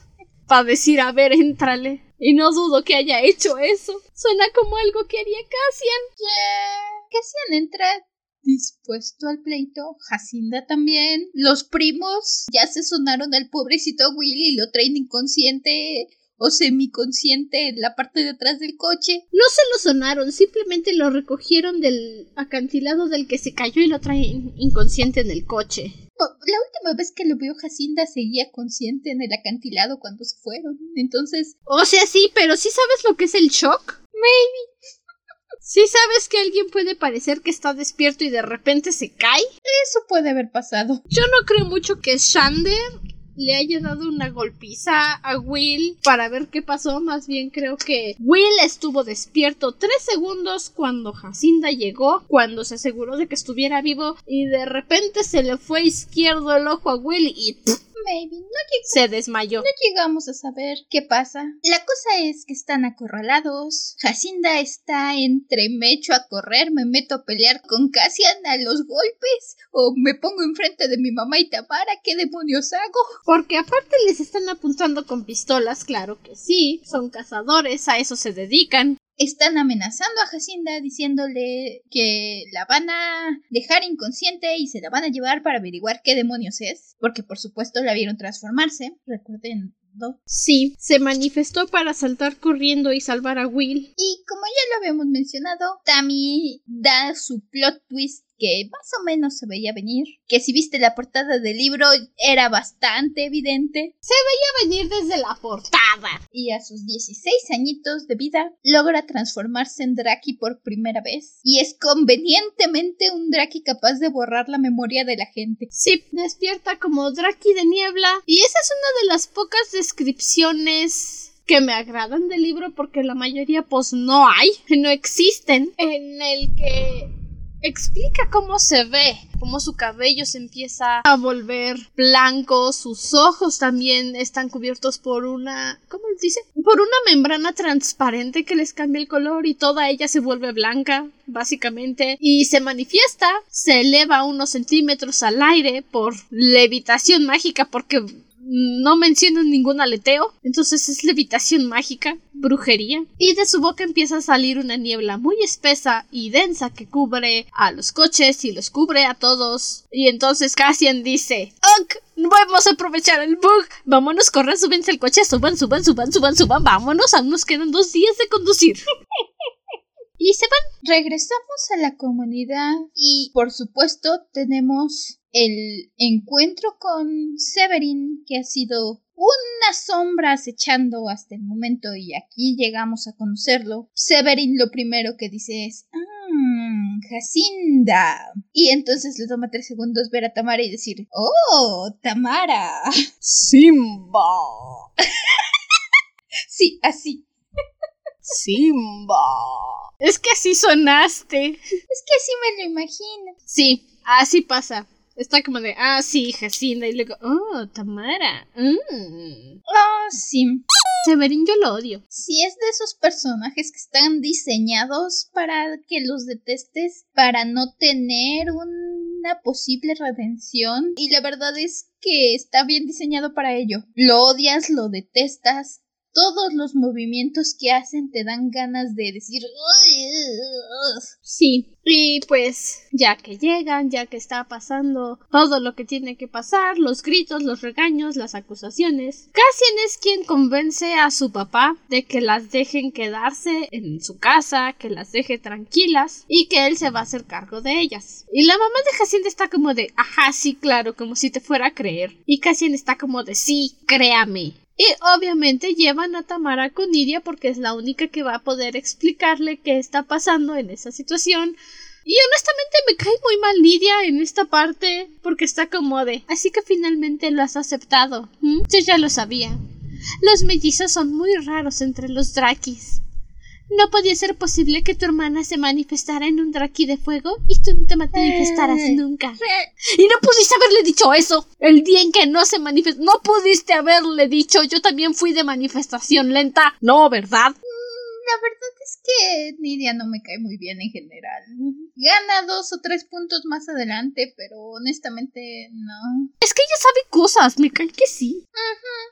Speaker 2: para decir a ver, éntrale. Y no dudo que haya hecho eso. Suena como algo que haría Cassian.
Speaker 1: Yeah. Cassian entra dispuesto al pleito. Jacinda también. Los primos ya se sonaron al pobrecito Willy y lo traen inconsciente o semiconsciente en la parte de atrás del coche.
Speaker 2: No se lo sonaron, simplemente lo recogieron del acantilado del que se cayó y lo traen inconsciente en el coche.
Speaker 1: La última vez que lo vio Jacinda seguía consciente en el acantilado cuando se fueron. Entonces.
Speaker 2: O sea, sí, pero ¿sí sabes lo que es el shock?
Speaker 1: Maybe.
Speaker 2: ¿Sí sabes que alguien puede parecer que está despierto y de repente se cae?
Speaker 1: Eso puede haber pasado.
Speaker 2: Yo no creo mucho que Shander le haya dado una golpiza a Will para ver qué pasó. Más bien creo que Will estuvo despierto tres segundos cuando Jacinda llegó, cuando se aseguró de que estuviera vivo y de repente se le fue izquierdo el ojo a Will y
Speaker 1: Maybe. No
Speaker 2: se desmayó.
Speaker 1: No llegamos a saber qué pasa. La cosa es que están acorralados. Jacinda está entre me echo a correr, me meto a pelear con Cassian a los golpes o me pongo enfrente de mi mamá y Tamara. ¿Qué demonios hago?
Speaker 2: Porque aparte les están apuntando con pistolas, claro que sí. Son cazadores, a eso se dedican
Speaker 1: están amenazando a Jacinda diciéndole que la van a dejar inconsciente y se la van a llevar para averiguar qué demonios es, porque por supuesto la vieron transformarse, recuerden.
Speaker 2: Sí, se manifestó para saltar corriendo y salvar a Will.
Speaker 1: Y como ya lo habíamos mencionado, Tammy da su plot twist que más o menos se veía venir, que si viste la portada del libro era bastante evidente.
Speaker 2: Se veía venir desde la portada.
Speaker 1: Y a sus 16 añitos de vida logra transformarse en Draki por primera vez. Y es convenientemente un Draki capaz de borrar la memoria de la gente.
Speaker 2: Sí, despierta como Draki de niebla. Y esa es una de las pocas descripciones que me agradan del libro porque la mayoría pues no hay, no existen, en el que explica cómo se ve, cómo su cabello se empieza a volver blanco, sus ojos también están cubiertos por una, ¿cómo dice? Por una membrana transparente que les cambia el color y toda ella se vuelve blanca, básicamente, y se manifiesta, se eleva unos centímetros al aire por levitación mágica porque no mencionan ningún aleteo, entonces es levitación mágica, brujería, y de su boca empieza a salir una niebla muy espesa y densa que cubre a los coches y los cubre a todos, y entonces Cassian dice, ¡Ok! Vamos a aprovechar el bug. Vámonos, corran, súbense el coche, suban, suban, suban, suban, suban, vámonos, aún nos quedan dos días de conducir.
Speaker 1: y se van. Regresamos a la comunidad y por supuesto tenemos el encuentro con Severin, que ha sido una sombra acechando hasta el momento y aquí llegamos a conocerlo. Severin lo primero que dice es ah, Jacinda. Y entonces le toma tres segundos ver a Tamara y decir Oh, Tamara.
Speaker 3: Simba.
Speaker 1: sí, así.
Speaker 3: Simba.
Speaker 2: Es que así sonaste. Es
Speaker 1: que así me lo imagino.
Speaker 2: Sí, así pasa. Está como de, ah, sí, Jacinda. Y luego, oh, Tamara. Mm.
Speaker 1: Oh, sí.
Speaker 2: Severin yo lo odio.
Speaker 1: Sí, es de esos personajes que están diseñados para que los detestes, para no tener un una posible redención y la verdad es que está bien diseñado para ello. Lo odias, lo detestas, todos los movimientos que hacen te dan ganas de decir
Speaker 2: sí y pues ya que llegan ya que está pasando todo lo que tiene que pasar los gritos los regaños las acusaciones Cassian es quien convence a su papá de que las dejen quedarse en su casa que las deje tranquilas y que él se va a hacer cargo de ellas. Y la mamá de Cassian está como de ajá sí claro como si te fuera a creer. Y Cassian está como de sí créame y obviamente llevan a Tamara con Nidia porque es la única que va a poder explicarle qué está pasando en esa situación. Y honestamente me cae muy mal Nidia en esta parte porque está como de así que finalmente lo has aceptado. Yo ya lo sabía. Los mellizos son muy raros entre los Drakis. No podía ser posible que tu hermana se manifestara en un draki de fuego y tú no te manifestaras eh, nunca. Y no pudiste haberle dicho eso. El día en que no se manifestó. No pudiste haberle dicho. Yo también fui de manifestación lenta. No, ¿verdad?
Speaker 1: Mm, la verdad es que Nidia no me cae muy bien en general. Gana dos o tres puntos más adelante, pero honestamente no.
Speaker 2: Es que ella sabe cosas, me cae que sí.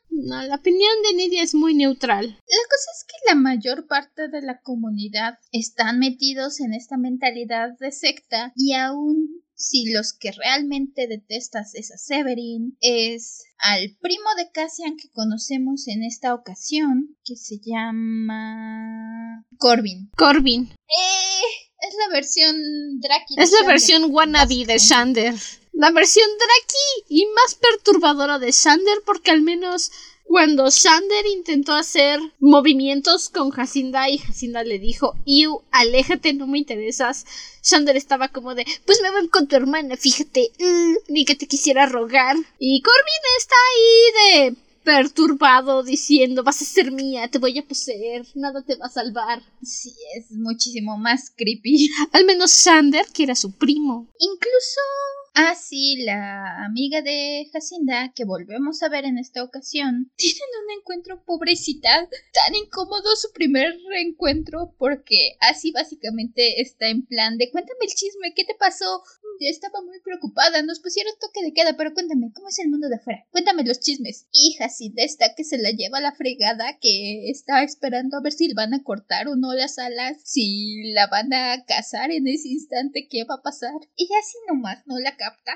Speaker 2: No, la opinión de Nidia es muy neutral. La
Speaker 1: cosa es que la mayor parte de la comunidad están metidos en esta mentalidad de secta y aún si los que realmente detestas es a Severin, es al primo de Cassian que conocemos en esta ocasión, que se llama Corbin.
Speaker 2: Corbin.
Speaker 1: Eh, es la versión Draki.
Speaker 2: Es la versión wannabe de Shander. La versión Draki y más perturbadora de Shander porque al menos cuando Shander intentó hacer movimientos con Jacinda y Jacinda le dijo, Iu, aléjate, no me interesas. Shander estaba como de, pues me voy con tu hermana, fíjate, mm, ni que te quisiera rogar. Y Corbin está ahí de perturbado diciendo vas a ser mía, te voy a poseer, nada te va a salvar.
Speaker 1: Sí, es muchísimo más creepy.
Speaker 2: Al menos Shander, que era su primo.
Speaker 1: Incluso Ah, sí, la amiga de Jacinda, que volvemos a ver en esta ocasión, tienen un encuentro pobrecita, tan incómodo su primer reencuentro, porque así básicamente está en plan de cuéntame el chisme, ¿qué te pasó? Estaba muy preocupada, nos pusieron toque de queda, pero cuéntame, ¿cómo es el mundo de afuera? Cuéntame los chismes. Y Jacinda está que se la lleva la fregada, que está esperando a ver si le van a cortar o no las alas, si la van a cazar en ese instante, ¿qué va a pasar? Y así nomás no la capta.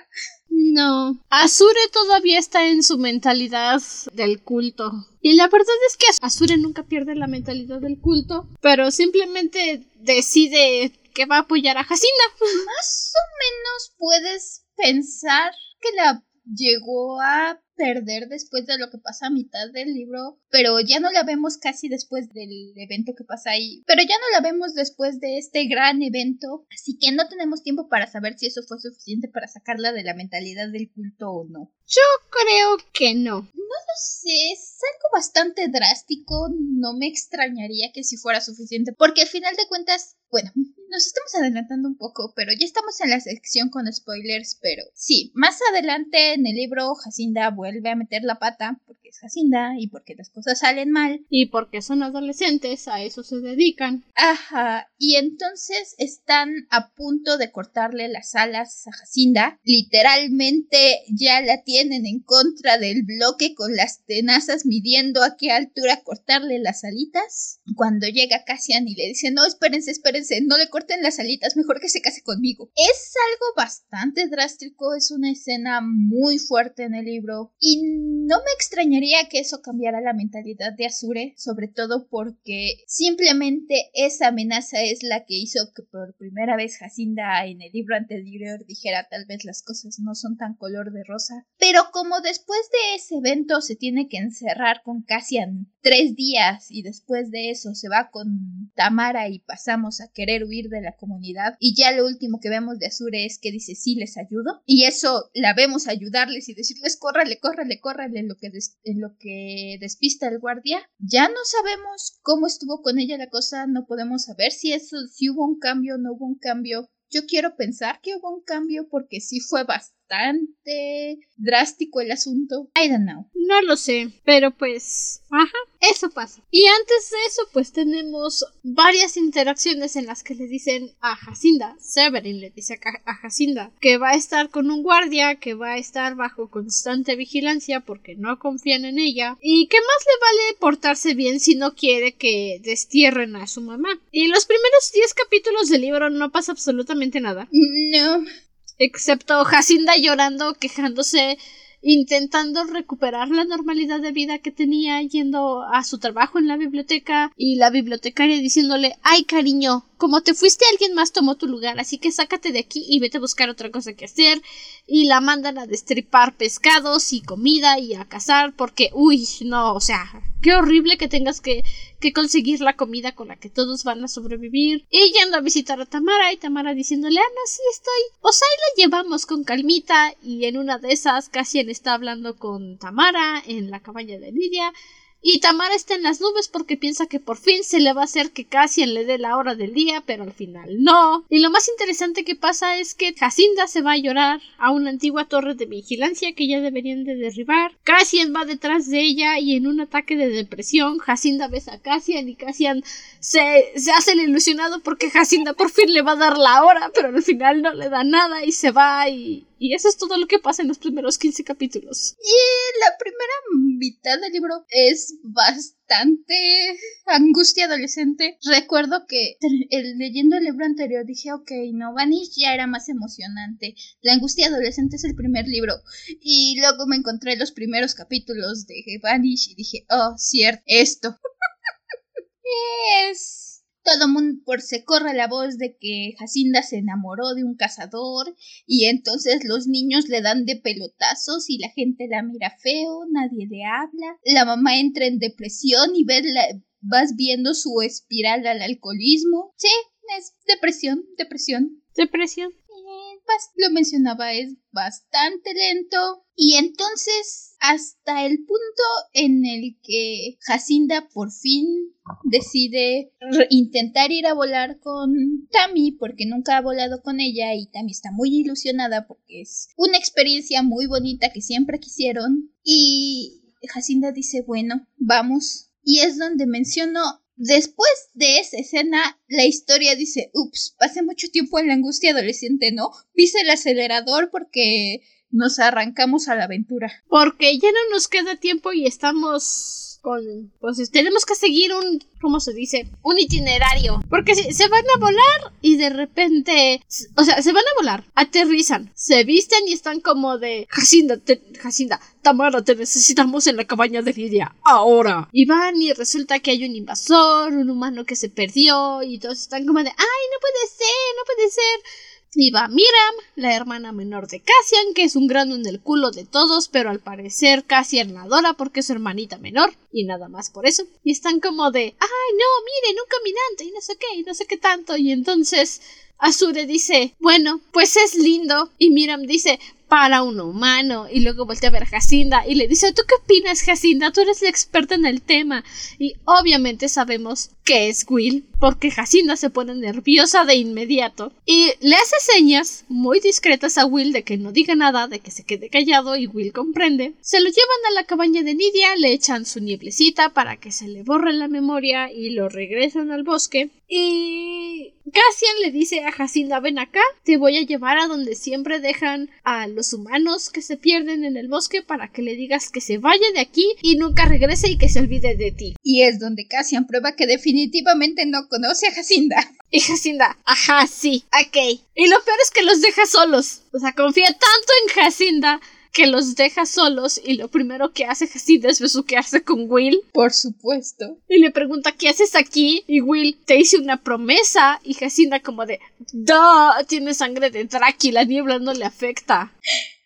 Speaker 2: No. Azure todavía está en su mentalidad del culto. Y la verdad es que Azure nunca pierde la mentalidad del culto, pero simplemente decide que va a apoyar a Jacinda.
Speaker 1: Más o menos puedes pensar que la llegó a perder después de lo que pasa a mitad del libro, pero ya no la vemos casi después del evento que pasa ahí, pero ya no la vemos después de este gran evento, así que no tenemos tiempo para saber si eso fue suficiente para sacarla de la mentalidad del culto o no.
Speaker 2: Yo creo que no.
Speaker 1: No lo sé, es algo bastante drástico, no me extrañaría que si fuera suficiente, porque al final de cuentas, bueno, nos estamos adelantando un poco, pero ya estamos en la sección con spoilers, pero sí, más adelante en el libro Jacinda vuelve a meter la pata porque es Jacinda y porque las cosas salen mal.
Speaker 2: Y porque son adolescentes, a eso se dedican.
Speaker 1: Ajá, y entonces están a punto de cortarle las alas a Jacinda. Literalmente ya la tienen en contra del bloque con las tenazas midiendo a qué altura cortarle las alitas. Cuando llega Cassian y le dice, no, espérense, espérense, no le corten las alitas, mejor que se case conmigo. Es algo bastante drástico, es una escena muy fuerte en el libro y no me extrañaría que eso cambiara la mentalidad de Azure, sobre todo porque simplemente esa amenaza es la que hizo que por primera vez Jacinda en el libro anterior dijera tal vez las cosas no son tan color de rosa. Pero como después de ese evento se tiene que encerrar con Cassian tres días y después de eso se va con Tamara y pasamos a querer huir de la comunidad y ya lo último que vemos de Azure es que dice sí les ayudo y eso la vemos ayudarles y decirles córrale, córrale, córrale en lo que, lo que despista el guardia. Ya no sabemos cómo estuvo con ella la cosa, no podemos saber si eso, si hubo un cambio, no hubo un cambio. yo quiero pensar que hubo un cambio porque sí fue bastante drástico el asunto. I don't know.
Speaker 2: No lo sé, pero pues, ajá, eso pasa. Y antes de eso, pues tenemos varias interacciones en las que le dicen a Jacinda, Severin le dice a, Jacinda que va a estar con un guardia, que va a estar bajo constante vigilancia porque no confían en ella y que más le vale portarse bien si no quiere que destierren a su mamá. Y los primeros 10 capítulos del libro no pasa absolutamente nada.
Speaker 1: No.
Speaker 2: Excepto Jacinda llorando, quejándose intentando recuperar la normalidad de vida que tenía yendo a su trabajo en la biblioteca y la bibliotecaria diciéndole ay cariño como te fuiste alguien más tomó tu lugar así que sácate de aquí y vete a buscar otra cosa que hacer y la mandan a destripar pescados y comida y a cazar porque uy no o sea qué horrible que tengas que, que conseguir la comida con la que todos van a sobrevivir. Y yendo a visitar a Tamara y Tamara diciéndole ah no sí estoy pues ahí la llevamos con calmita y en una de esas casi está hablando con Tamara en la cabaña de Lidia y Tamara está en las nubes porque piensa que por fin se le va a hacer que Cassian le dé la hora del día, pero al final no. Y lo más interesante que pasa es que Jacinda se va a llorar a una antigua torre de vigilancia que ya deberían de derribar. Cassian va detrás de ella y en un ataque de depresión Jacinda besa a Cassian y Cassian se, se hace el ilusionado porque Jacinda por fin le va a dar la hora, pero al final no le da nada y se va y, y eso es todo lo que pasa en los primeros 15 capítulos.
Speaker 1: Y la primera mitad del libro es bastante angustia adolescente. Recuerdo que el, leyendo el libro anterior dije, ok, no, Vanish ya era más emocionante. La angustia adolescente es el primer libro. Y luego me encontré los primeros capítulos de Vanish y dije, oh, cierto, esto. es todo mundo por se corre la voz de que Jacinda se enamoró de un cazador y entonces los niños le dan de pelotazos y la gente la mira feo, nadie le habla, la mamá entra en depresión y ves vas viendo su espiral al alcoholismo. Sí, es depresión, depresión.
Speaker 2: Depresión.
Speaker 1: Lo mencionaba, es bastante lento. Y entonces, hasta el punto en el que Jacinda por fin decide intentar ir a volar con Tammy porque nunca ha volado con ella y Tammy está muy ilusionada porque es una experiencia muy bonita que siempre quisieron y Jacinda dice bueno vamos y es donde menciono Después de esa escena, la historia dice, ups, pasé mucho tiempo en la angustia adolescente, ¿no? Pise el acelerador porque nos arrancamos a la aventura.
Speaker 2: Porque ya no nos queda tiempo y estamos pues tenemos que seguir un, ¿cómo se dice? Un itinerario. Porque si se van a volar y de repente, o sea, se van a volar, aterrizan, se visten y están como de, Jacinda, Jacinda, Tamara, te necesitamos en la cabaña de Lidia, ahora. Y van y resulta que hay un invasor, un humano que se perdió y todos están como de, ay, no puede ser, no puede ser iba Miram, la hermana menor de Cassian, que es un grano en el culo de todos, pero al parecer Cassian la adora porque es su hermanita menor, y nada más por eso. Y están como de, ay no, miren, un caminante, y no sé qué, y no sé qué tanto, y entonces Azure dice, bueno, pues es lindo. Y Miram dice, para un humano. Y luego voltea a ver a Jacinda y le dice, ¿tú qué opinas, Jacinda? Tú eres la experta en el tema. Y obviamente sabemos que es Will, porque Jacinda se pone nerviosa de inmediato. Y le hace señas muy discretas a Will de que no diga nada, de que se quede callado y Will comprende. Se lo llevan a la cabaña de Nidia, le echan su nieblecita para que se le borre la memoria y lo regresan al bosque. Y Cassian le dice a Jacinda, ven acá, te voy a llevar a donde siempre dejan a los humanos que se pierden en el bosque para que le digas que se vaya de aquí y nunca regrese y que se olvide de ti.
Speaker 1: Y es donde Cassian prueba que definitivamente no conoce a Jacinda.
Speaker 2: Y Jacinda, ajá, sí, ok. Y lo peor es que los deja solos. O sea, confía tanto en Jacinda que los deja solos y lo primero que hace Jacinda es besuquearse con Will.
Speaker 1: Por supuesto.
Speaker 2: Y le pregunta ¿qué haces aquí? Y Will te hice una promesa y Jacinda como de ¡Duh! Tiene sangre de Draki, la niebla no le afecta.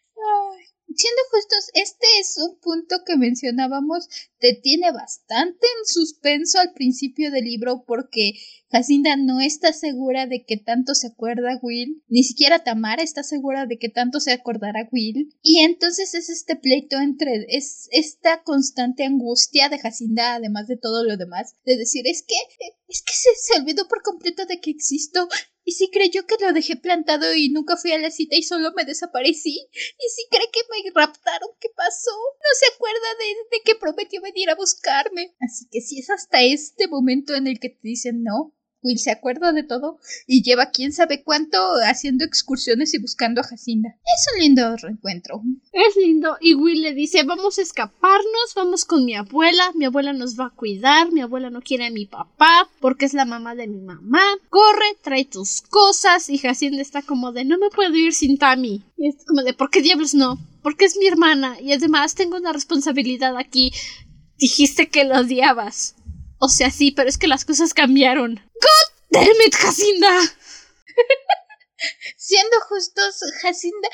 Speaker 1: siendo justos, este es un punto que mencionábamos, te tiene bastante en suspenso al principio del libro porque Jacinda no está segura de que tanto se acuerda Will, ni siquiera Tamara está segura de que tanto se acordará Will, y entonces es este pleito entre, es esta constante angustia de Jacinda, además de todo lo demás, de decir, es que, es que se, se olvidó por completo de que existo, ¿Y si creyó que lo dejé plantado y nunca fui a la cita y solo me desaparecí? ¿Y si cree que me raptaron? ¿Qué pasó? No se acuerda de, de que prometió venir a buscarme. Así que si es hasta este momento en el que te dicen no, Will se acuerda de todo y lleva quién sabe cuánto haciendo excursiones y buscando a Jacinda. Es un lindo reencuentro.
Speaker 2: Es lindo. Y Will le dice, vamos a escaparnos, vamos con mi abuela, mi abuela nos va a cuidar, mi abuela no quiere a mi papá porque es la mamá de mi mamá. Corre, trae tus cosas y Jacinda está como de, no me puedo ir sin Tammy. Y es como de, ¿por qué diablos no? Porque es mi hermana y además tengo una responsabilidad aquí. Dijiste que lo odiabas. O sea, sí, pero es que las cosas cambiaron. ¡God damn it, Jacinda!
Speaker 1: Siendo justos, Jacinda.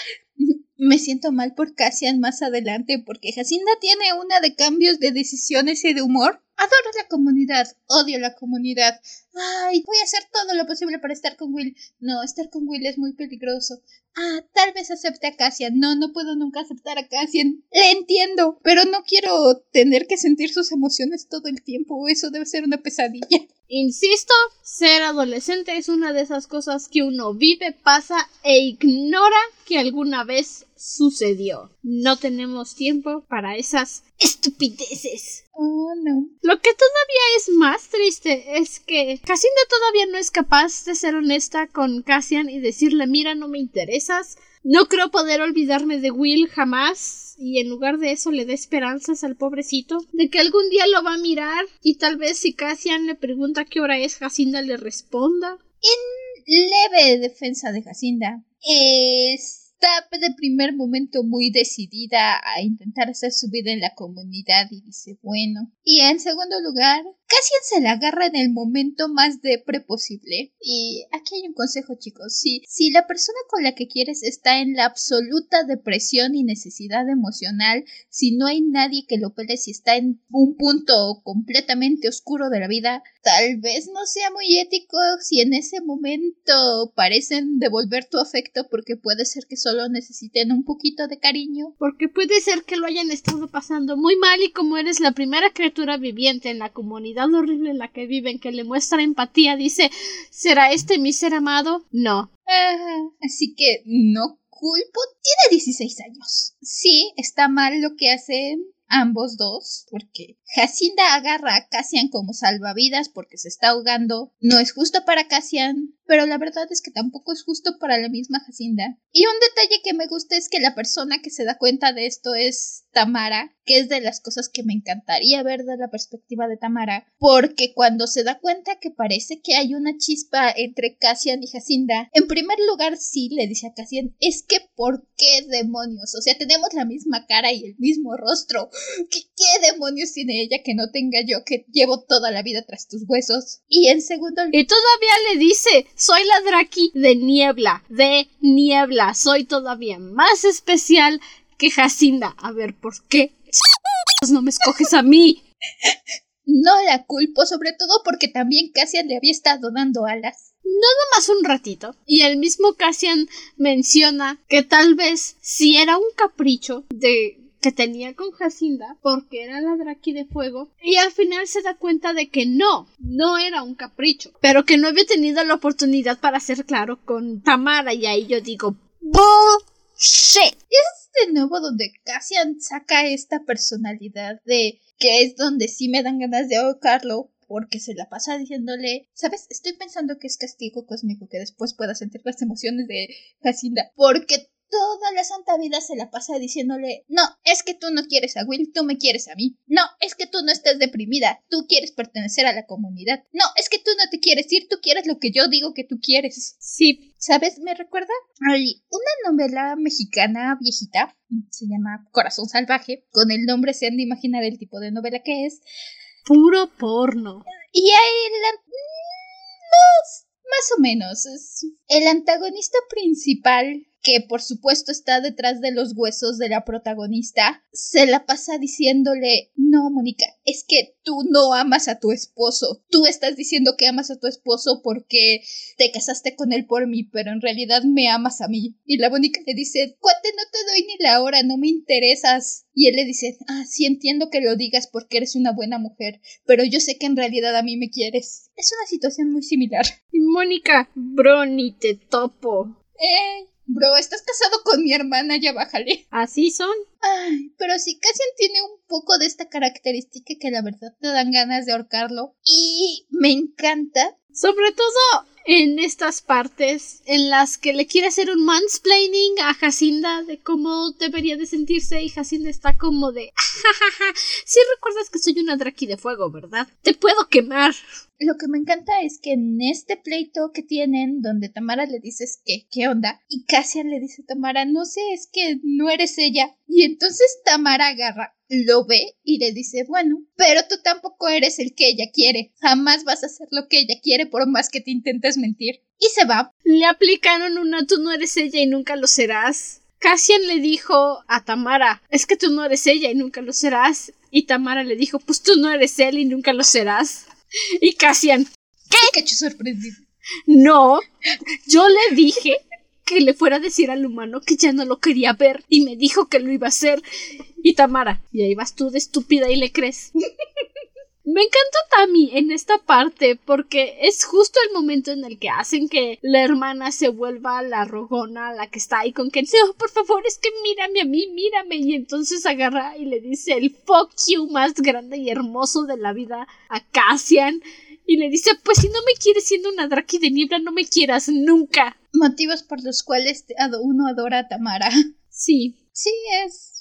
Speaker 1: Me siento mal por Cassian más adelante porque Jacinda tiene una de cambios de decisiones y de humor. Adoro la comunidad, odio la comunidad. Ay, voy a hacer todo lo posible para estar con Will. No, estar con Will es muy peligroso. Ah, tal vez acepte a Cassian. No, no puedo nunca aceptar a Cassian. Le entiendo, pero no quiero tener que sentir sus emociones todo el tiempo. Eso debe ser una pesadilla.
Speaker 2: Insisto, ser adolescente es una de esas cosas que uno vive, pasa e ignora que alguna vez sucedió. No tenemos tiempo para esas estupideces.
Speaker 1: Oh, no.
Speaker 2: Lo que todavía es más triste es que Cassandra todavía no es capaz de ser honesta con Cassian y decirle mira, no me interesas. No creo poder olvidarme de Will jamás y en lugar de eso le da esperanzas al pobrecito de que algún día lo va a mirar y tal vez si Cassian le pregunta qué hora es, Jacinda le responda.
Speaker 1: En leve defensa de Jacinda, está de primer momento muy decidida a intentar hacer su vida en la comunidad y dice bueno. Y en segundo lugar, Cassian se la agarra en el momento más depre posible. Y aquí hay un consejo, chicos. Si, si la persona con la que quieres está en la absoluta depresión y necesidad emocional, si no hay nadie que lo pele, si está en un punto completamente oscuro de la vida, tal vez no sea muy ético si en ese momento parecen devolver tu afecto porque puede ser que solo necesiten un poquito de cariño.
Speaker 2: Porque puede ser que lo hayan estado pasando muy mal y como eres la primera criatura viviente en la comunidad horrible en la que viven que le muestra empatía, dice ¿Será este mi ser amado? No.
Speaker 1: Ah, así que no culpo. Tiene 16 años. Sí, está mal lo que hacen ambos dos, porque Jacinda agarra a Cassian como salvavidas porque se está ahogando. No es justo para Cassian, pero la verdad es que tampoco es justo para la misma Jacinda. Y un detalle que me gusta es que la persona que se da cuenta de esto es Tamara, que es de las cosas que me encantaría ver de la perspectiva de Tamara, porque cuando se da cuenta que parece que hay una chispa entre Cassian y Jacinda, en primer lugar sí le dice a Cassian, es que ¿por qué demonios? O sea, tenemos la misma cara y el mismo rostro. ¿Qué, qué demonios tiene ella que no tenga yo que llevo toda la vida tras tus huesos? Y en segundo
Speaker 2: Y todavía le dice, soy la Draki de niebla, de niebla, soy todavía más especial que Jacinda. A ver, ¿por qué? No me escoges a mí.
Speaker 1: No la culpo, sobre todo porque también Cassian le había estado dando alas.
Speaker 2: Nada más un ratito. Y el mismo Cassian menciona que tal vez si era un capricho de que tenía con Jacinda porque era la Draki de fuego y al final se da cuenta de que no, no era un capricho, pero que no había tenido la oportunidad para ser claro con Tamara y ahí yo digo bullshit.
Speaker 1: Es de nuevo donde Cassian saca esta personalidad de que es donde sí me dan ganas de ahorcarlo porque se la pasa diciéndole, ¿sabes? Estoy pensando que es castigo cósmico que después pueda sentir las emociones de Jacinda, porque toda la santa vida se la pasa diciéndole, no, es que tú no quieres a Will, tú me quieres a mí. No, es que tú no estás deprimida, tú quieres pertenecer a la comunidad. No, es que tú no te quieres ir, tú quieres lo que yo digo que tú quieres.
Speaker 2: Sí.
Speaker 1: ¿Sabes? Me recuerda Hay una novela mexicana viejita, se llama Corazón Salvaje, con el nombre se han de imaginar el tipo de novela que es.
Speaker 2: Puro porno.
Speaker 1: Y hay la... Más, más o menos. Es el antagonista principal que por supuesto está detrás de los huesos de la protagonista, se la pasa diciéndole, no, Mónica, es que tú no amas a tu esposo, tú estás diciendo que amas a tu esposo porque te casaste con él por mí, pero en realidad me amas a mí. Y la Mónica le dice, cuate, no te doy ni la hora, no me interesas. Y él le dice, ah, sí entiendo que lo digas porque eres una buena mujer, pero yo sé que en realidad a mí me quieres. Es una situación muy similar.
Speaker 2: Mónica, bro, ni te topo.
Speaker 1: Eh, bro, estás casado con mi hermana, ya bájale.
Speaker 2: Así son.
Speaker 1: Ay, pero sí, Cassian tiene un poco de esta característica que la verdad te dan ganas de ahorcarlo. Y me encanta.
Speaker 2: Sobre todo en estas partes en las que le quiere hacer un mansplaining a Jacinda de cómo debería de sentirse y Jacinda está como de jajaja, si recuerdas que soy una draki de fuego, ¿verdad? Te puedo quemar.
Speaker 1: Lo que me encanta es que en este pleito que tienen, donde Tamara le dices que, ¿qué onda? Y Cassian le dice a Tamara, no sé, es que no eres ella. Y entonces Tamara agarra, lo ve y le dice, bueno, pero tú tampoco eres el que ella quiere. Jamás vas a hacer lo que ella quiere por más que te intentes mentir. Y se va.
Speaker 2: Le aplicaron una, tú no eres ella y nunca lo serás. Cassian le dijo a Tamara, es que tú no eres ella y nunca lo serás. Y Tamara le dijo, pues tú no eres él y nunca lo serás. Y Cassian,
Speaker 1: ¿qué? Cacho sorprendido.
Speaker 2: No, yo le dije que le fuera a decir al humano que ya no lo quería ver y me dijo que lo iba a hacer. Y Tamara, y ahí vas tú de estúpida y le crees. Me encanta Tami en esta parte porque es justo el momento en el que hacen que la hermana se vuelva la rogona, la que está ahí con que no, por favor, es que mírame a mí, mírame. Y entonces agarra y le dice el fuck you más grande y hermoso de la vida a Cassian. Y le dice, pues si no me quieres siendo una draki de niebla, no me quieras nunca.
Speaker 1: Motivos por los cuales uno adora a Tamara.
Speaker 2: Sí.
Speaker 1: Sí, es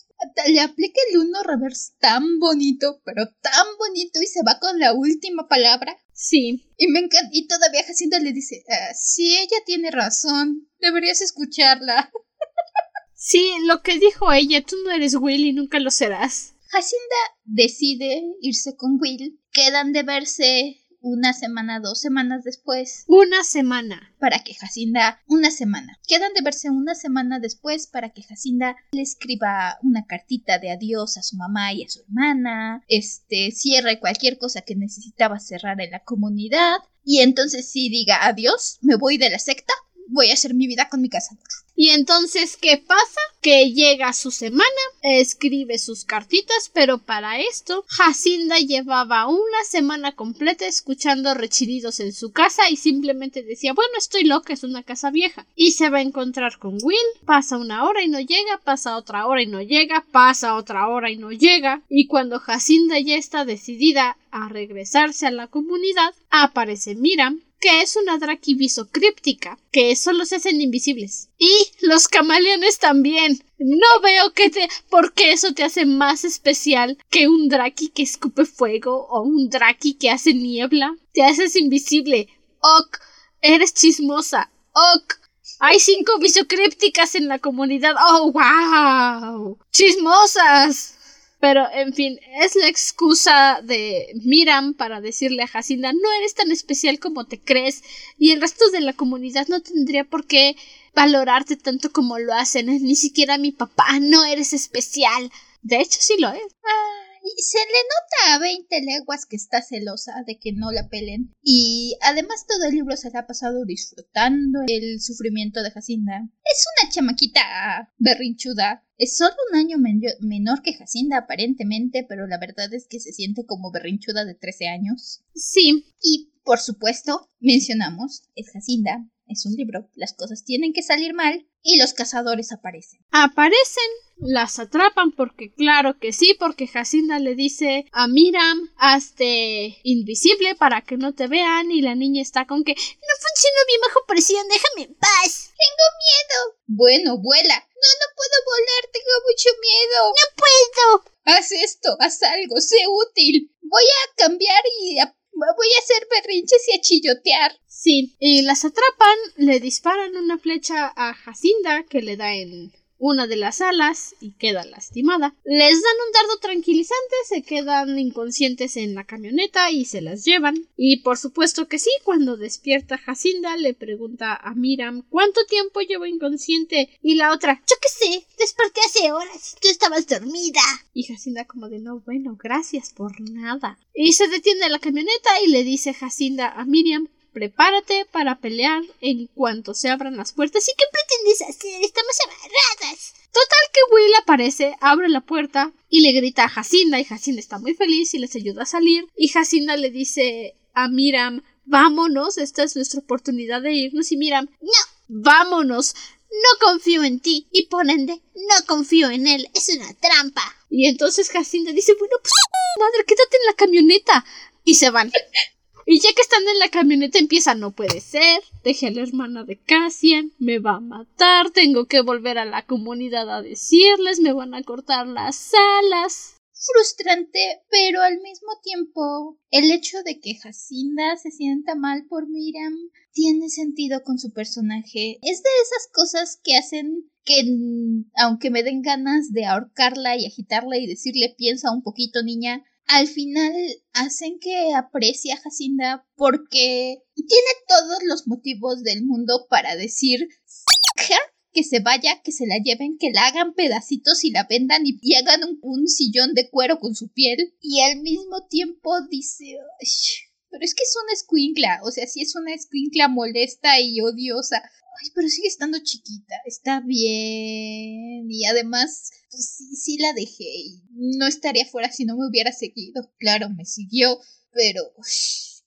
Speaker 1: le aplica el uno reverse tan bonito, pero tan bonito y se va con la última palabra.
Speaker 2: Sí.
Speaker 1: Y me encanta, y todavía Jacinda le dice, ah, si ella tiene razón, deberías escucharla.
Speaker 2: sí, lo que dijo ella, tú no eres Will y nunca lo serás.
Speaker 1: Jacinda decide irse con Will, quedan de verse una semana, dos semanas después.
Speaker 2: Una semana.
Speaker 1: Para que Jacinda, una semana. Quedan de verse una semana después para que Jacinda le escriba una cartita de adiós a su mamá y a su hermana, este, cierre cualquier cosa que necesitaba cerrar en la comunidad, y entonces sí diga adiós, me voy de la secta, voy a hacer mi vida con mi cazador.
Speaker 2: Y entonces, ¿qué pasa? Que llega su semana, escribe sus cartitas, pero para esto, Jacinda llevaba una semana completa escuchando rechinidos en su casa y simplemente decía, bueno, estoy loca, es una casa vieja. Y se va a encontrar con Will, pasa una hora y no llega, pasa otra hora y no llega, pasa otra hora y no llega. Y cuando Jacinda ya está decidida a regresarse a la comunidad, aparece Miram que es una Draki visocríptica, que solo se hacen invisibles. Y los camaleones también. No veo que te. porque eso te hace más especial que un Draki que escupe fuego o un Draki que hace niebla. Te haces invisible. Ok. Eres chismosa. Ok. Hay cinco visocrípticas en la comunidad. ¡Oh, wow! ¡Chismosas! Pero, en fin, es la excusa de Miram para decirle a Jacinda no eres tan especial como te crees y el resto de la comunidad no tendría por qué valorarte tanto como lo hacen. Ni siquiera mi papá, no eres especial. De hecho, sí lo es.
Speaker 1: y se le nota a 20 leguas que está celosa de que no la pelen. Y además todo el libro se le ha pasado disfrutando el sufrimiento de Jacinda. Es una chamaquita berrinchuda es solo un año menor que Jacinda aparentemente, pero la verdad es que se siente como berrinchuda de 13 años.
Speaker 2: Sí.
Speaker 1: Y, por supuesto, mencionamos, es Jacinda, es un libro, las cosas tienen que salir mal y los cazadores aparecen.
Speaker 2: Aparecen, las atrapan porque claro que sí, porque Jacinda le dice a Miram, hazte invisible para que no te vean y la niña está con que no funciona bien bajo presión, déjame en paz.
Speaker 1: Tengo miedo. Bueno, vuela. No, no puedo volar, tengo mucho miedo.
Speaker 2: No puedo.
Speaker 1: Haz esto, haz algo, sé útil. Voy a cambiar y voy a hacer berrinches y a chillotear.
Speaker 2: Sí, y las atrapan, le disparan una flecha a Jacinda que le da en una de las alas y queda lastimada. Les dan un dardo tranquilizante, se quedan inconscientes en la camioneta y se las llevan. Y por supuesto que sí, cuando despierta Jacinda le pregunta a Miram cuánto tiempo llevo inconsciente y la otra, yo qué sé, desperté hace horas, tú estabas dormida. Y Jacinda como de no, bueno, gracias por nada. Y se detiene la camioneta y le dice Jacinda a Miriam prepárate para pelear en cuanto se abran las puertas. ¿Y qué pretendes hacer? Estamos amarradas. Total que Will aparece, abre la puerta y le grita a Jacinda y Jacinda está muy feliz y les ayuda a salir y Jacinda le dice a Miram vámonos, esta es nuestra oportunidad de irnos y Miriam, no, vámonos, no confío en ti y ponen de no confío en él, es una trampa. Y entonces Jacinta dice, bueno, pues madre, quédate en la camioneta. Y se van. Y ya que están en la camioneta empieza, no puede ser, dejé a la hermana de Cassian, me va a matar, tengo que volver a la comunidad a decirles, me van a cortar las alas.
Speaker 1: Frustrante, pero al mismo tiempo el hecho de que Jacinda se sienta mal por Miriam tiene sentido con su personaje. Es de esas cosas que hacen que aunque me den ganas de ahorcarla y agitarla y decirle piensa un poquito niña, al final hacen que aprecie a Jacinda porque tiene todos los motivos del mundo para decir que se vaya, que se la lleven, que la hagan pedacitos y la vendan y, hagan un, sillón de cuero con su piel. Y al mismo tiempo dice, pero es que es una escuincla, o sea, sí es una escuincla molesta y odiosa. Ay, pero sigue estando chiquita, está bien. Y además, pues sí, sí la dejé. Y no estaría fuera si no me hubiera seguido. Claro, me siguió, pero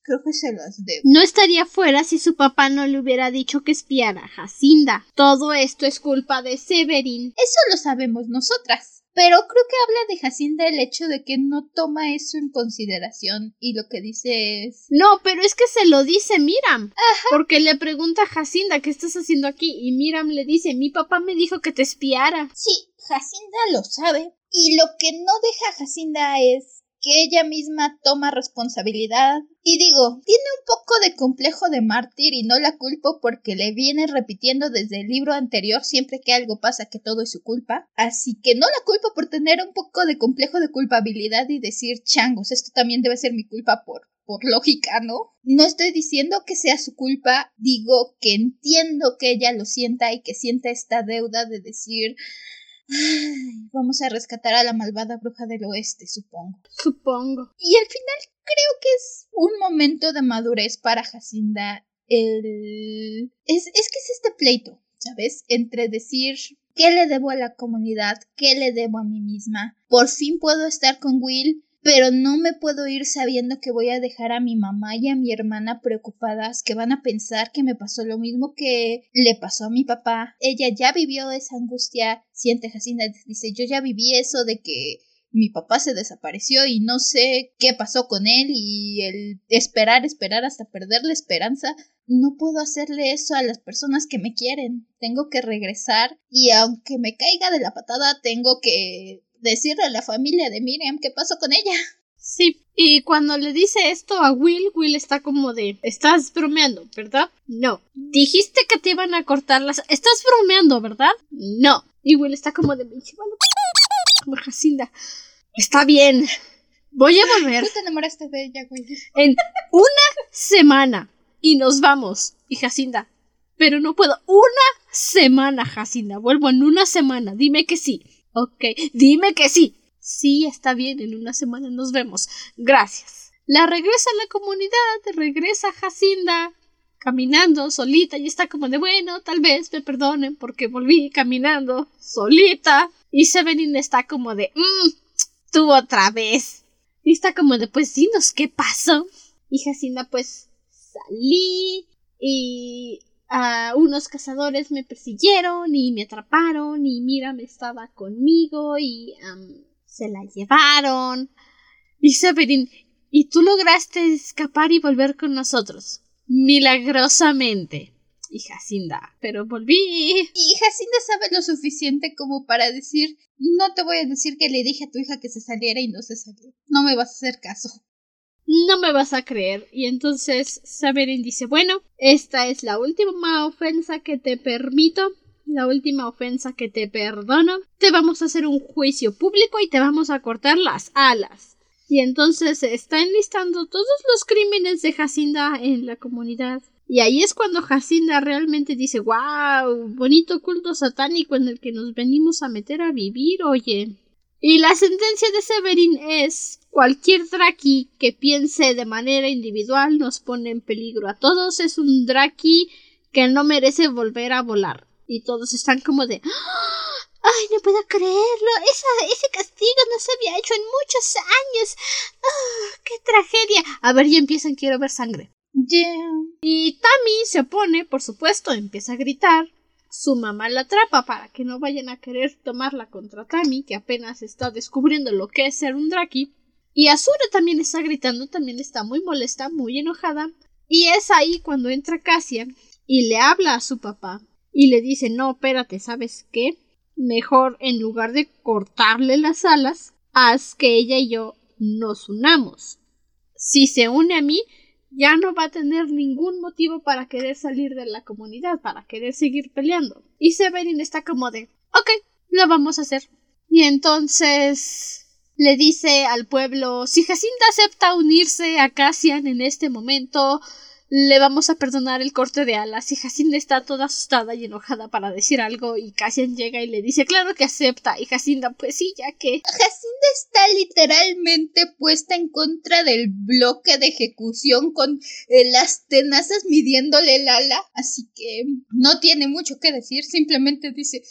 Speaker 1: creo que se las debo.
Speaker 2: No estaría fuera si su papá no le hubiera dicho que espiara a Jacinda. Todo esto es culpa de Severin.
Speaker 1: Eso lo sabemos nosotras. Pero creo que habla de Jacinda el hecho de que no toma eso en consideración y lo que dice es...
Speaker 2: No, pero es que se lo dice Miram. Ajá. Porque le pregunta a Jacinda qué estás haciendo aquí y Miram le dice mi papá me dijo que te espiara.
Speaker 1: Sí, Jacinda lo sabe. Y lo que no deja Jacinda es que ella misma toma responsabilidad. Y digo, tiene un poco de complejo de mártir y no la culpo porque le viene repitiendo desde el libro anterior siempre que algo pasa que todo es su culpa. Así que no la culpo por tener un poco de complejo de culpabilidad y decir, changos, esto también debe ser mi culpa por por lógica, ¿no? No estoy diciendo que sea su culpa, digo que entiendo que ella lo sienta y que sienta esta deuda de decir, vamos a rescatar a la malvada bruja del oeste, supongo.
Speaker 2: Supongo.
Speaker 1: Y al final creo que es un momento de madurez para Jacinda. El... Es, es que es este pleito, ¿sabes? Entre decir qué le debo a la comunidad, qué le debo a mí misma. Por fin puedo estar con Will, pero no me puedo ir sabiendo que voy a dejar a mi mamá y a mi hermana preocupadas, que van a pensar que me pasó lo mismo que le pasó a mi papá. Ella ya vivió esa angustia, siente Jacinda, dice, yo ya viví eso de que mi papá se desapareció y no sé qué pasó con él y el esperar, esperar hasta perder la esperanza. No puedo hacerle eso a las personas que me quieren. Tengo que regresar y aunque me caiga de la patada, tengo que decirle a la familia de Miriam qué pasó con ella.
Speaker 2: Sí, y cuando le dice esto a Will, Will está como de, estás bromeando, ¿verdad? No. Dijiste que te iban a cortar las... Estás bromeando, ¿verdad? No. Y Will está como de, como Jacinda. Está bien. Voy a volver.
Speaker 1: Tú te enamoraste de ella, Will.
Speaker 2: En una semana. Y nos vamos. Y Jacinda. Pero no puedo. Una semana, Jacinda. Vuelvo en una semana. Dime que sí. Ok, dime que sí. Sí, está bien, en una semana nos vemos. Gracias. La regresa a la comunidad, regresa Jacinda caminando solita y está como de bueno, tal vez me perdonen porque volví caminando solita. Y Severin está como de mmm, tú otra vez. Y está como de pues dinos qué pasó. Y Jacinda pues salí y Unos cazadores me persiguieron y me atraparon y Mira estaba conmigo y se la llevaron. Y Severin, y tú lograste escapar y volver con nosotros. Milagrosamente. Y Jacinda, pero volví.
Speaker 1: Y Jacinda sabe lo suficiente como para decir, no te voy a decir que le dije a tu hija que se saliera y no se salió. No me vas a hacer caso
Speaker 2: no me vas a creer. Y entonces Severin dice, bueno, esta es la última ofensa que te permito, la última ofensa que te perdono. Te vamos a hacer un juicio público y te vamos a cortar las alas. Y entonces está enlistando todos los crímenes de Jacinda en la comunidad. Y ahí es cuando Jacinda realmente dice, wow, bonito culto satánico en el que nos venimos a meter a vivir, oye. Y la sentencia de Severin es cualquier Draki que piense de manera individual nos pone en peligro a todos. Es un Draki que no merece volver a volar. Y todos están como de ¡Ah! ¡Ay, no puedo creerlo! Esa, ese castigo no se había hecho en muchos años. ¡Ah, ¡Qué tragedia! A ver, ya empiezan, quiero ver sangre.
Speaker 1: Yeah.
Speaker 2: Y Tammy se opone, por supuesto, empieza a gritar. Su mamá la atrapa para que no vayan a querer tomarla contra Tammy, que apenas está descubriendo lo que es ser un Draki. Y Azura también está gritando, también está muy molesta, muy enojada. Y es ahí cuando entra Cassian y le habla a su papá y le dice, no, espérate, ¿sabes qué? Mejor en lugar de cortarle las alas, haz que ella y yo nos unamos. Si se une a mí, ya no va a tener ningún motivo para querer salir de la comunidad, para querer seguir peleando. Y Severin está como de, ok, lo vamos a hacer. Y entonces le dice al pueblo, si Jacinta acepta unirse a Cassian en este momento, le vamos a perdonar el corte de alas. Y Jacinda está toda asustada y enojada para decir algo y Cassian llega y le dice claro que acepta y Jacinda pues sí ya que
Speaker 1: Jacinda está literalmente puesta en contra del bloque de ejecución con eh, las tenazas midiéndole el ala. Así que no tiene mucho que decir simplemente dice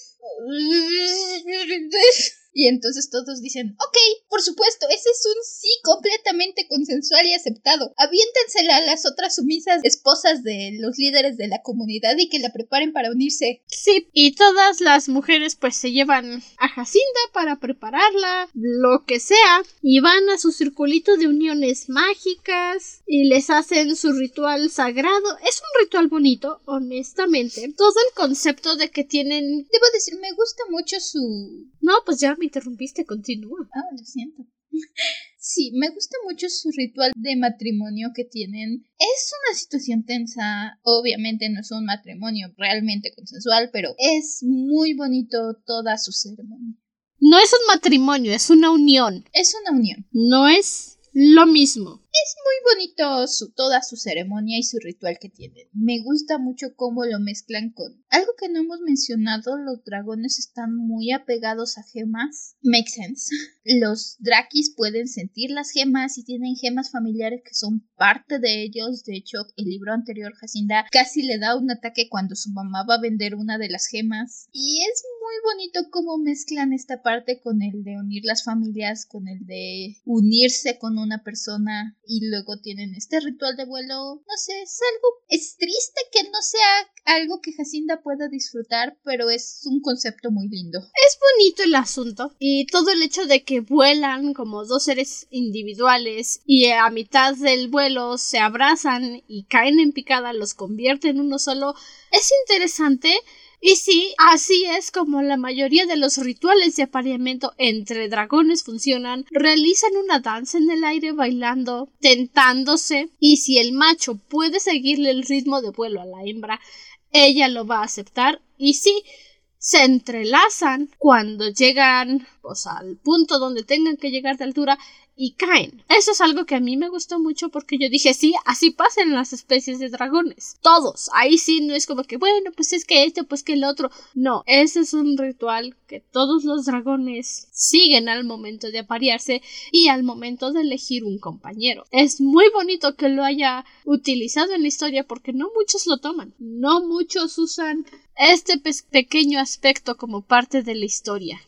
Speaker 1: y entonces todos dicen, ok, por supuesto, ese es un sí completamente consensual y aceptado. Aviéntensela a las otras sumisas esposas de los líderes de la comunidad y que la preparen para unirse.
Speaker 2: Sí, y todas las mujeres pues se llevan a Jacinda para prepararla, lo que sea, y van a su circulito de uniones mágicas y les hacen su ritual sagrado. Es un ritual bonito, honestamente. Todo el concepto de que tienen...
Speaker 1: Debo decir, me gusta mucho su...
Speaker 2: No, pues ya me interrumpiste, continúa.
Speaker 1: Ah, lo siento. Sí, me gusta mucho su ritual de matrimonio que tienen. Es una situación tensa, obviamente no es un matrimonio realmente consensual, pero es muy bonito toda su ceremonia.
Speaker 2: No es un matrimonio, es una unión.
Speaker 1: Es una unión.
Speaker 2: No es lo mismo.
Speaker 1: Es muy bonito su, toda su ceremonia y su ritual que tienen. Me gusta mucho cómo lo mezclan con algo que no hemos mencionado. Los dragones están muy apegados a gemas. Make sense. Los drakis pueden sentir las gemas y tienen gemas familiares que son parte de ellos. De hecho, el libro anterior, Jacinda, casi le da un ataque cuando su mamá va a vender una de las gemas. Y es muy bonito cómo mezclan esta parte con el de unir las familias, con el de unirse con una persona y luego tienen este ritual de vuelo. No sé, es algo, es triste que no sea algo que Jacinda pueda disfrutar, pero es un concepto muy lindo.
Speaker 2: Es bonito el asunto y todo el hecho de que vuelan como dos seres individuales y a mitad del vuelo se abrazan y caen en picada, los convierte en uno solo, es interesante y sí, así es como la mayoría de los rituales de apareamiento entre dragones funcionan. Realizan una danza en el aire bailando, tentándose, y si el macho puede seguirle el ritmo de vuelo a la hembra, ella lo va a aceptar. Y sí, se entrelazan cuando llegan pues, al punto donde tengan que llegar de altura y caen. Eso es algo que a mí me gustó mucho porque yo dije, sí, así pasan las especies de dragones. Todos. Ahí sí no es como que, bueno, pues es que este, pues que el otro. No, ese es un ritual que todos los dragones siguen al momento de aparearse y al momento de elegir un compañero. Es muy bonito que lo haya utilizado en la historia porque no muchos lo toman. No muchos usan este pequeño aspecto como parte de la historia.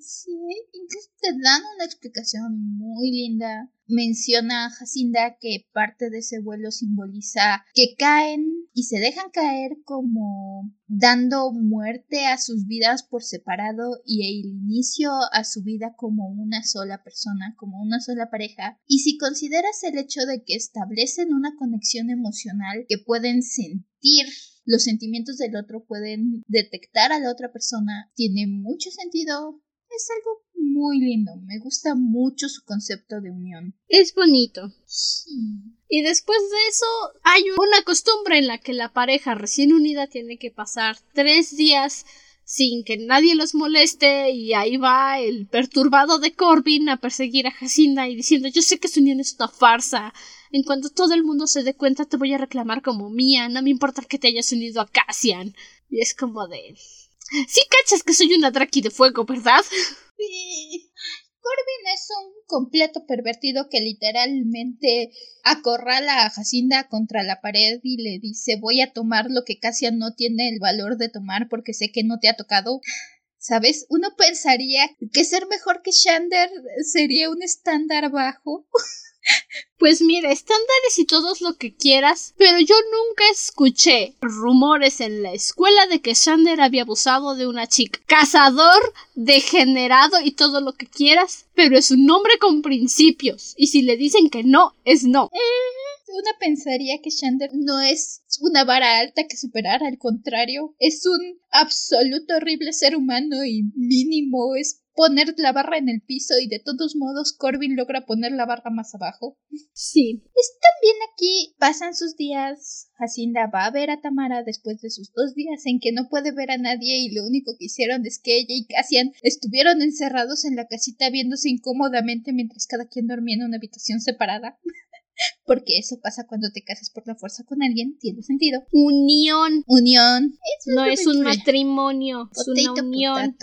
Speaker 1: Sí, incluso te dan una explicación muy linda. Menciona a Jacinda que parte de ese vuelo simboliza que caen y se dejan caer como dando muerte a sus vidas por separado y el inicio a su vida como una sola persona, como una sola pareja. Y si consideras el hecho de que establecen una conexión emocional que pueden sentir los sentimientos del otro pueden detectar a la otra persona, tiene mucho sentido es algo muy lindo. Me gusta mucho su concepto de unión.
Speaker 2: Es bonito. Y después de eso hay una costumbre en la que la pareja recién unida tiene que pasar tres días sin que nadie los moleste y ahí va el perturbado de Corbin a perseguir a Jacinda y diciendo yo sé que su unión es una farsa. En cuanto todo el mundo se dé cuenta te voy a reclamar como mía, no me importa que te hayas unido a Cassian. Y es como de Sí cachas que soy una Draki de fuego, ¿verdad?
Speaker 1: Corbin es un completo pervertido que literalmente acorrala a Jacinda contra la pared y le dice voy a tomar lo que Cassian no tiene el valor de tomar porque sé que no te ha tocado. ¿Sabes? Uno pensaría que ser mejor que Shander sería un estándar bajo.
Speaker 2: Pues mira, estándares y todos lo que quieras, pero yo nunca escuché rumores en la escuela de que Sander había abusado de una chica. Cazador, degenerado y todo lo que quieras, pero es un hombre con principios. Y si le dicen que no, es no.
Speaker 1: Eh, una pensaría que Shander no es una vara alta que superar, al contrario, es un absoluto horrible ser humano y mínimo es poner la barra en el piso y de todos modos Corbin logra poner la barra más abajo.
Speaker 2: Sí.
Speaker 1: Es también aquí pasan sus días. Jacinda va a ver a Tamara después de sus dos días en que no puede ver a nadie y lo único que hicieron es que ella y Cassian estuvieron encerrados en la casita viéndose incómodamente mientras cada quien dormía en una habitación separada. Porque eso pasa cuando te casas por la fuerza con alguien, tiene sentido.
Speaker 2: Unión.
Speaker 1: Unión.
Speaker 2: no es un matrimonio, es una unión.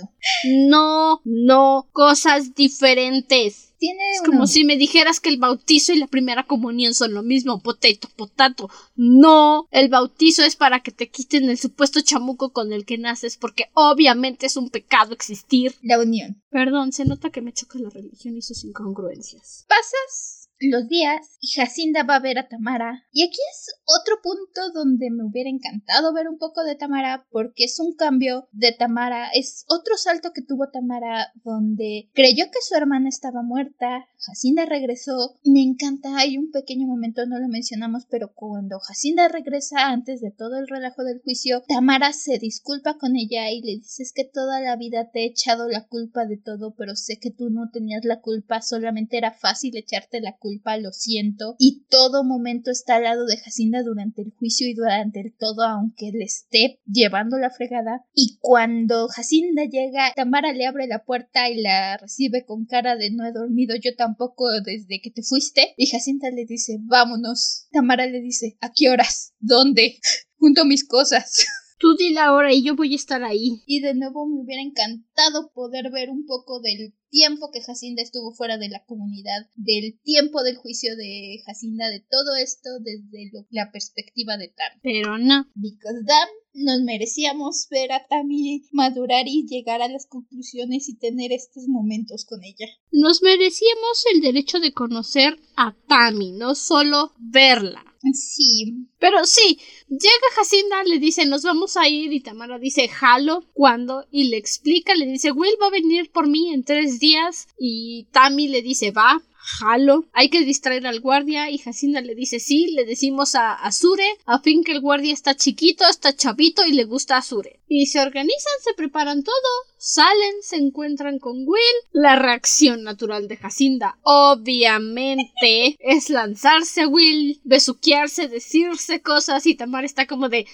Speaker 2: No, no, cosas diferentes.
Speaker 1: Tiene
Speaker 2: es como si me dijeras que el bautizo y la primera comunión son lo mismo, potato, potato. No, el bautizo es para que te quiten el supuesto chamuco con el que naces, porque obviamente es un pecado existir.
Speaker 1: La unión.
Speaker 2: Perdón, se nota que me choca la religión y sus incongruencias.
Speaker 1: Pasas los días y Jacinda va a ver a Tamara. Y aquí es otro punto donde me hubiera encantado ver un poco de Tamara porque es un cambio de Tamara, es otro salto que tuvo Tamara donde creyó que su hermana estaba muerta, Jacinda regresó, me encanta, hay un pequeño momento, no lo mencionamos, pero cuando Jacinda regresa antes de todo el relajo del juicio, Tamara se disculpa con ella y le dices que toda la vida te he echado la culpa de todo, pero sé que tú no tenías la culpa, solamente era fácil echarte la culpa, lo siento, y todo momento está al lado de Jacinda durante el juicio y durante el todo, aunque le esté llevando la fregada, y cuando Jacinda llega, Tamara le abre la puerta y la recibe con cara de no he dormido yo tampoco poco desde que te fuiste. Y Jacinta le dice, vámonos. Tamara le dice, ¿a qué horas? ¿Dónde? Junto a mis cosas.
Speaker 2: Tú di la hora y yo voy a estar ahí.
Speaker 1: Y de nuevo me hubiera encantado poder ver un poco del tiempo que Jacinda estuvo fuera de la comunidad, del tiempo del juicio de Jacinda, de todo esto desde la perspectiva de Tam.
Speaker 2: Pero no.
Speaker 1: Because Dam nos merecíamos ver a Tammy madurar y llegar a las conclusiones y tener estos momentos con ella.
Speaker 2: Nos merecíamos el derecho de conocer a Tammy, no solo verla.
Speaker 1: Sí.
Speaker 2: Pero sí, llega Jacinda, le dice, nos vamos a ir, y Tamara dice, jalo, ¿cuándo? Y le explica, le dice, Will va a venir por mí en tres días, y Tammy le dice, va, jalo, hay que distraer al guardia y Jacinda le dice sí, le decimos a Azure, a fin que el guardia está chiquito, está chavito y le gusta Azure. Y se organizan, se preparan todo, salen, se encuentran con Will. La reacción natural de Jacinda, obviamente, es lanzarse a Will, besuquearse, decirse cosas y Tamar está como de...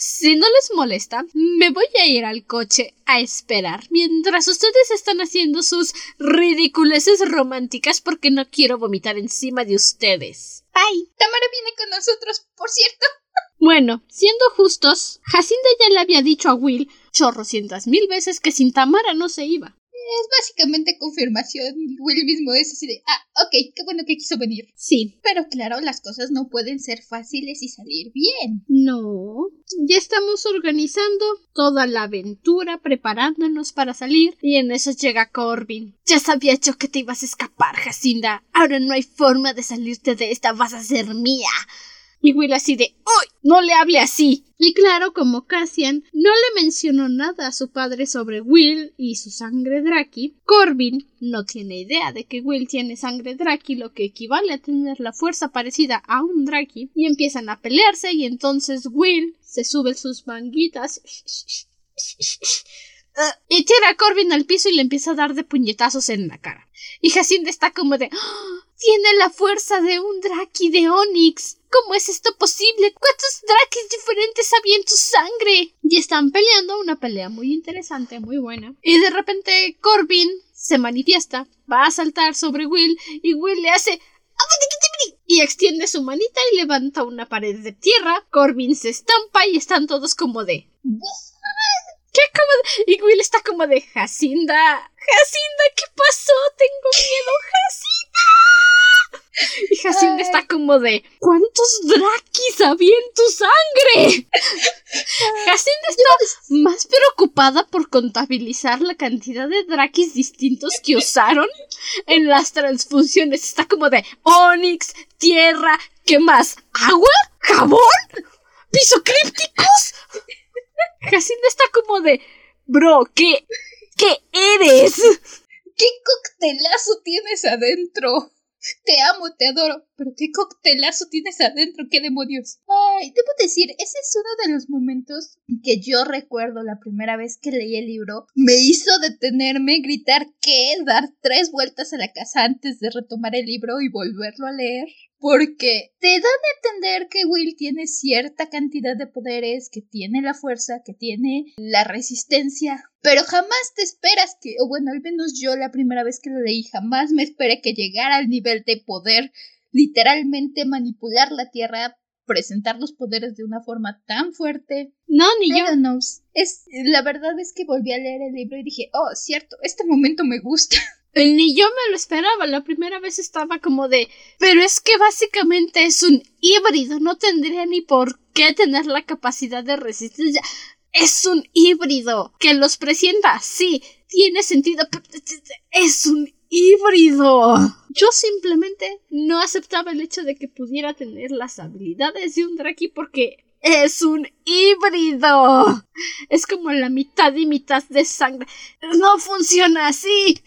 Speaker 2: Si no les molesta, me voy a ir al coche a esperar mientras ustedes están haciendo sus ridiculeces románticas porque no quiero vomitar encima de ustedes.
Speaker 1: ¡Ay! Tamara viene con nosotros, por cierto.
Speaker 2: Bueno, siendo justos, Jacinda ya le había dicho a Will chorrocientas mil veces que sin Tamara no se iba
Speaker 1: es básicamente confirmación. Will mismo es así de, ah, ok, qué bueno que quiso venir.
Speaker 2: Sí.
Speaker 1: Pero claro, las cosas no pueden ser fáciles y salir bien.
Speaker 2: No. Ya estamos organizando toda la aventura, preparándonos para salir, y en eso llega Corbin. Ya sabía yo que te ibas a escapar, Jacinda. Ahora no hay forma de salirte de esta, vas a ser mía. Y Will así de ¡Uy! No le hable así. Y claro, como Cassian no le mencionó nada a su padre sobre Will y su sangre Draki, Corbin no tiene idea de que Will tiene sangre Draki, lo que equivale a tener la fuerza parecida a un Draki, y empiezan a pelearse y entonces Will se sube sus manguitas y tira a Corbin al piso y le empieza a dar de puñetazos en la cara. Y Jacinda está como de ¡Ah! Tiene la fuerza de un Draki de Onix. ¿Cómo es esto posible? ¿Cuántos Drakis diferentes había en tu sangre? Y están peleando una pelea muy interesante, muy buena. Y de repente Corbin se manifiesta, va a saltar sobre Will y Will le hace y extiende su manita y levanta una pared de tierra. Corbin se estampa y están todos como de ¿Qué de... Y Will está como de Jacinda. Jacinda, ¿qué pasó? Tengo miedo, Jacinda. Y Jacinda está como de ¿Cuántos drakis había en tu sangre? Jacinda está más preocupada por contabilizar la cantidad de drakis distintos que usaron en las transfusiones. Está como de Onix, tierra, ¿qué más? ¿Agua? ¿Jabón? ¿Pisocrípticos? Jacinda está como de Bro, ¿qué, qué eres?
Speaker 1: ¿Qué coctelazo tienes adentro? Te amo, te adoro, pero qué coctelazo tienes adentro, qué demonios. Ay, debo decir, ese es uno de los momentos que yo recuerdo la primera vez que leí el libro. Me hizo detenerme, gritar qué, dar tres vueltas a la casa antes de retomar el libro y volverlo a leer. Porque te dan a entender que Will tiene cierta cantidad de poderes, que tiene la fuerza, que tiene la resistencia, pero jamás te esperas que, o bueno, al menos yo la primera vez que lo leí, jamás me esperé que llegara al nivel de poder literalmente manipular la Tierra, presentar los poderes de una forma tan fuerte.
Speaker 2: No, ni yo.
Speaker 1: know. Es, la verdad es que volví a leer el libro y dije, oh, cierto, este momento me gusta.
Speaker 2: Ni yo me lo esperaba. La primera vez estaba como de. Pero es que básicamente es un híbrido. No tendría ni por qué tener la capacidad de resistencia. Es un híbrido. Que los presienta, sí. Tiene sentido. Es un híbrido. Yo simplemente no aceptaba el hecho de que pudiera tener las habilidades de un Draki porque es un híbrido. Es como la mitad y mitad de sangre. No funciona así.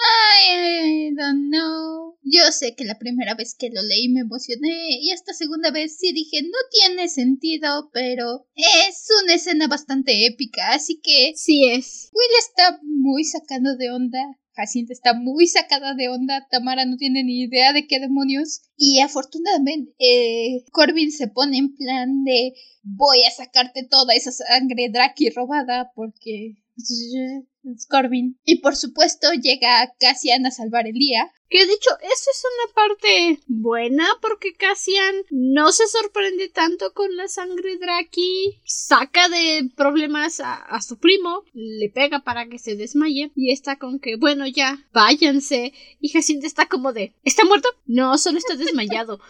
Speaker 1: I don't know. Yo sé que la primera vez que lo leí me emocioné y esta segunda vez sí dije no tiene sentido, pero es una escena bastante épica, así que
Speaker 2: Sí es.
Speaker 1: Will está muy sacado de onda. Jacinta está muy sacada de onda. Tamara no tiene ni idea de qué demonios. Y afortunadamente, eh, Corbin se pone en plan de voy a sacarte toda esa sangre Draki robada porque Corbin. Y por supuesto llega Cassian a salvar el día.
Speaker 2: Que de hecho, esa es una parte buena porque Cassian no se sorprende tanto con la sangre Draki. Saca de problemas a, a su primo, le pega para que se desmaye y está con que, bueno, ya, váyanse. Y Jacinta está como de, ¿está muerto? No, solo está desmayado.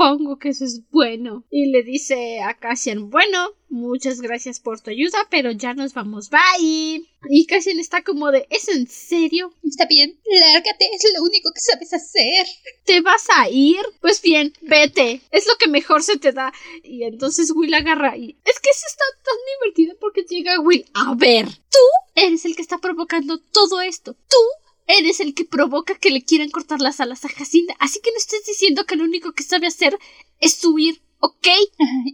Speaker 2: Supongo que eso es bueno. Y le dice a Cassian, bueno, muchas gracias por tu ayuda, pero ya nos vamos, bye. Y Cassian está como de, ¿es en serio?
Speaker 1: Está bien, lárgate, es lo único que sabes hacer.
Speaker 2: ¿Te vas a ir? Pues bien, vete. Es lo que mejor se te da. Y entonces Will agarra y... Es que eso está tan divertido porque llega Will. A ver, tú eres el que está provocando todo esto. Tú eres el que provoca que le quieran cortar las alas a Jacinda. Así que no estés diciendo que lo único que sabe hacer es huir, ¿ok?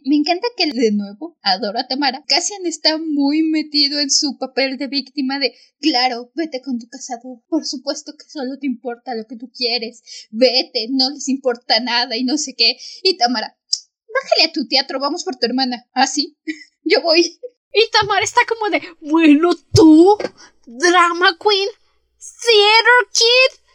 Speaker 1: Me encanta que de nuevo adoro a Tamara. Cassian está muy metido en su papel de víctima de claro, vete con tu cazador. Por supuesto que solo te importa lo que tú quieres. Vete, no les importa nada y no sé qué. Y Tamara, bájale a tu teatro, vamos por tu hermana. Ah, sí, yo voy.
Speaker 2: Y Tamara está como de, bueno, tú, drama queen, theater kid.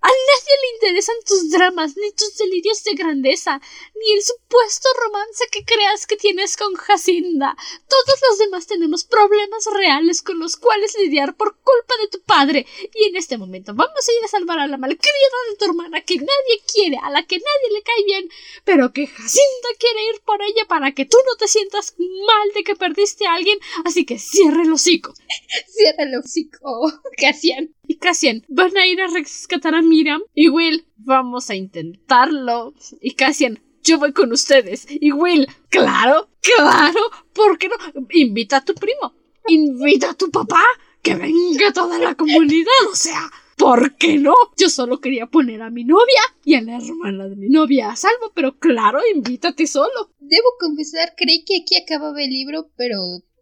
Speaker 2: A nadie le interesan tus dramas, ni tus delirios de grandeza, ni el supuesto romance que creas que tienes con Jacinda. Todos los demás tenemos problemas reales con los cuales lidiar por culpa de tu padre. Y en este momento vamos a ir a salvar a la malcriada de tu hermana que nadie quiere, a la que nadie le cae bien, pero que Jacinda quiere ir por ella para que tú no te sientas mal de que perdiste a alguien. Así que cierre el hocico.
Speaker 1: Cierra el hocico, Cassian.
Speaker 2: Y Cassian, van a ir a rescatar a Miriam. Y Will, vamos a intentarlo. Y Cassian, yo voy con ustedes. Y Will, claro, claro, ¿por qué no? Invita a tu primo. Invita a tu papá. Que venga toda la comunidad. O sea, ¿por qué no? Yo solo quería poner a mi novia y a la hermana de mi novia a salvo, pero claro, invítate solo.
Speaker 1: Debo confesar, creí que aquí acababa el libro, pero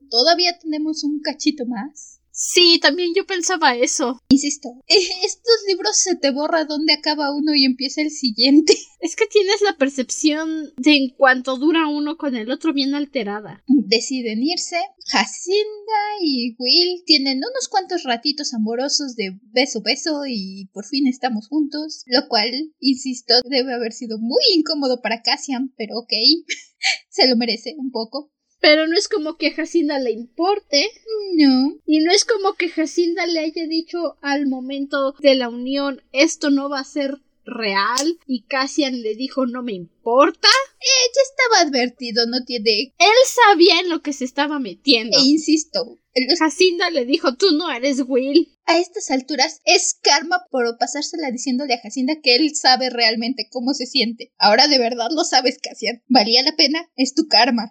Speaker 1: todavía tenemos un cachito más.
Speaker 2: Sí, también yo pensaba eso.
Speaker 1: Insisto, estos libros se te borra dónde acaba uno y empieza el siguiente.
Speaker 2: Es que tienes la percepción de en cuanto dura uno con el otro bien alterada.
Speaker 1: Deciden irse. Jacinda y Will tienen unos cuantos ratitos amorosos de beso beso y por fin estamos juntos. Lo cual, insisto, debe haber sido muy incómodo para Cassian, pero ok. se lo merece un poco.
Speaker 2: Pero no es como que a Jacinda le importe.
Speaker 1: No.
Speaker 2: Y no es como que Jacinda le haya dicho al momento de la unión esto no va a ser real y Cassian le dijo no me importa.
Speaker 1: Eh, ya estaba advertido, no tiene...
Speaker 2: Él sabía en lo que se estaba metiendo.
Speaker 1: E insisto,
Speaker 2: Jacinda le dijo tú no eres Will.
Speaker 1: a estas alturas es karma por pasársela diciéndole a Jacinda que él sabe realmente cómo se siente. Ahora de verdad lo sabes, Cassian. ¿Valía la pena? Es tu karma.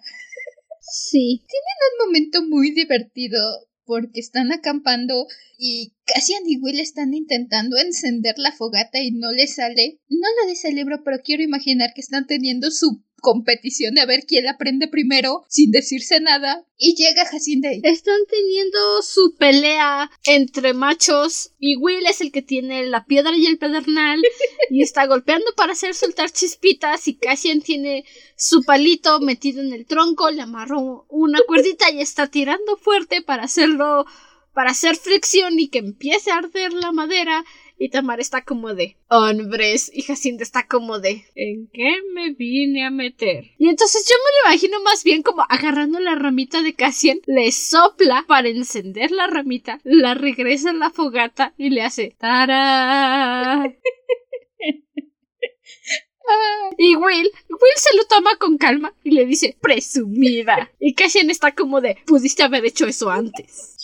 Speaker 2: Sí.
Speaker 1: un momento muy divertido porque están acampando y Cassian y Will están intentando encender la fogata y no les sale. No lo el libro, pero quiero imaginar que están teniendo su competición de a ver quién la prende primero sin decirse nada. Y llega Jacinda y...
Speaker 2: Están teniendo su pelea entre machos y Will es el que tiene la piedra y el pedernal y está golpeando para hacer soltar chispitas y Cassian tiene su palito metido en el tronco, le amarró una cuerdita y está tirando fuerte para hacerlo para hacer fricción y que empiece a arder la madera y Tamar está como de hombres y Jacinta está como de ¿en qué me vine a meter? Y entonces yo me lo imagino más bien como agarrando la ramita de Cassian, le sopla para encender la ramita, la regresa a la fogata y le hace ¡Tara! Y Will, Will se lo toma con calma y le dice presumida. Y Cassian está como de pudiste haber hecho eso antes.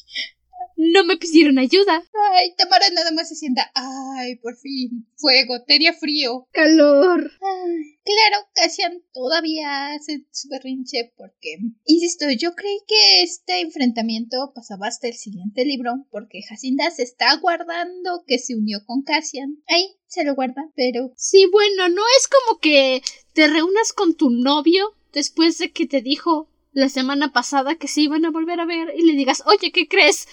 Speaker 2: No me pidieron ayuda.
Speaker 1: Ay, Tamara nada más se sienta. Ay, por fin. Fuego, tenía frío.
Speaker 2: Calor.
Speaker 1: Ay, claro, Cassian todavía hace su berrinche porque, insisto, yo creí que este enfrentamiento pasaba hasta el siguiente libro porque Jacinda se está guardando que se unió con Cassian. Ahí se lo guarda, pero
Speaker 2: Sí, bueno, no es como que te reúnas con tu novio después de que te dijo la semana pasada que se iban a volver a ver y le digas, oye, ¿qué crees?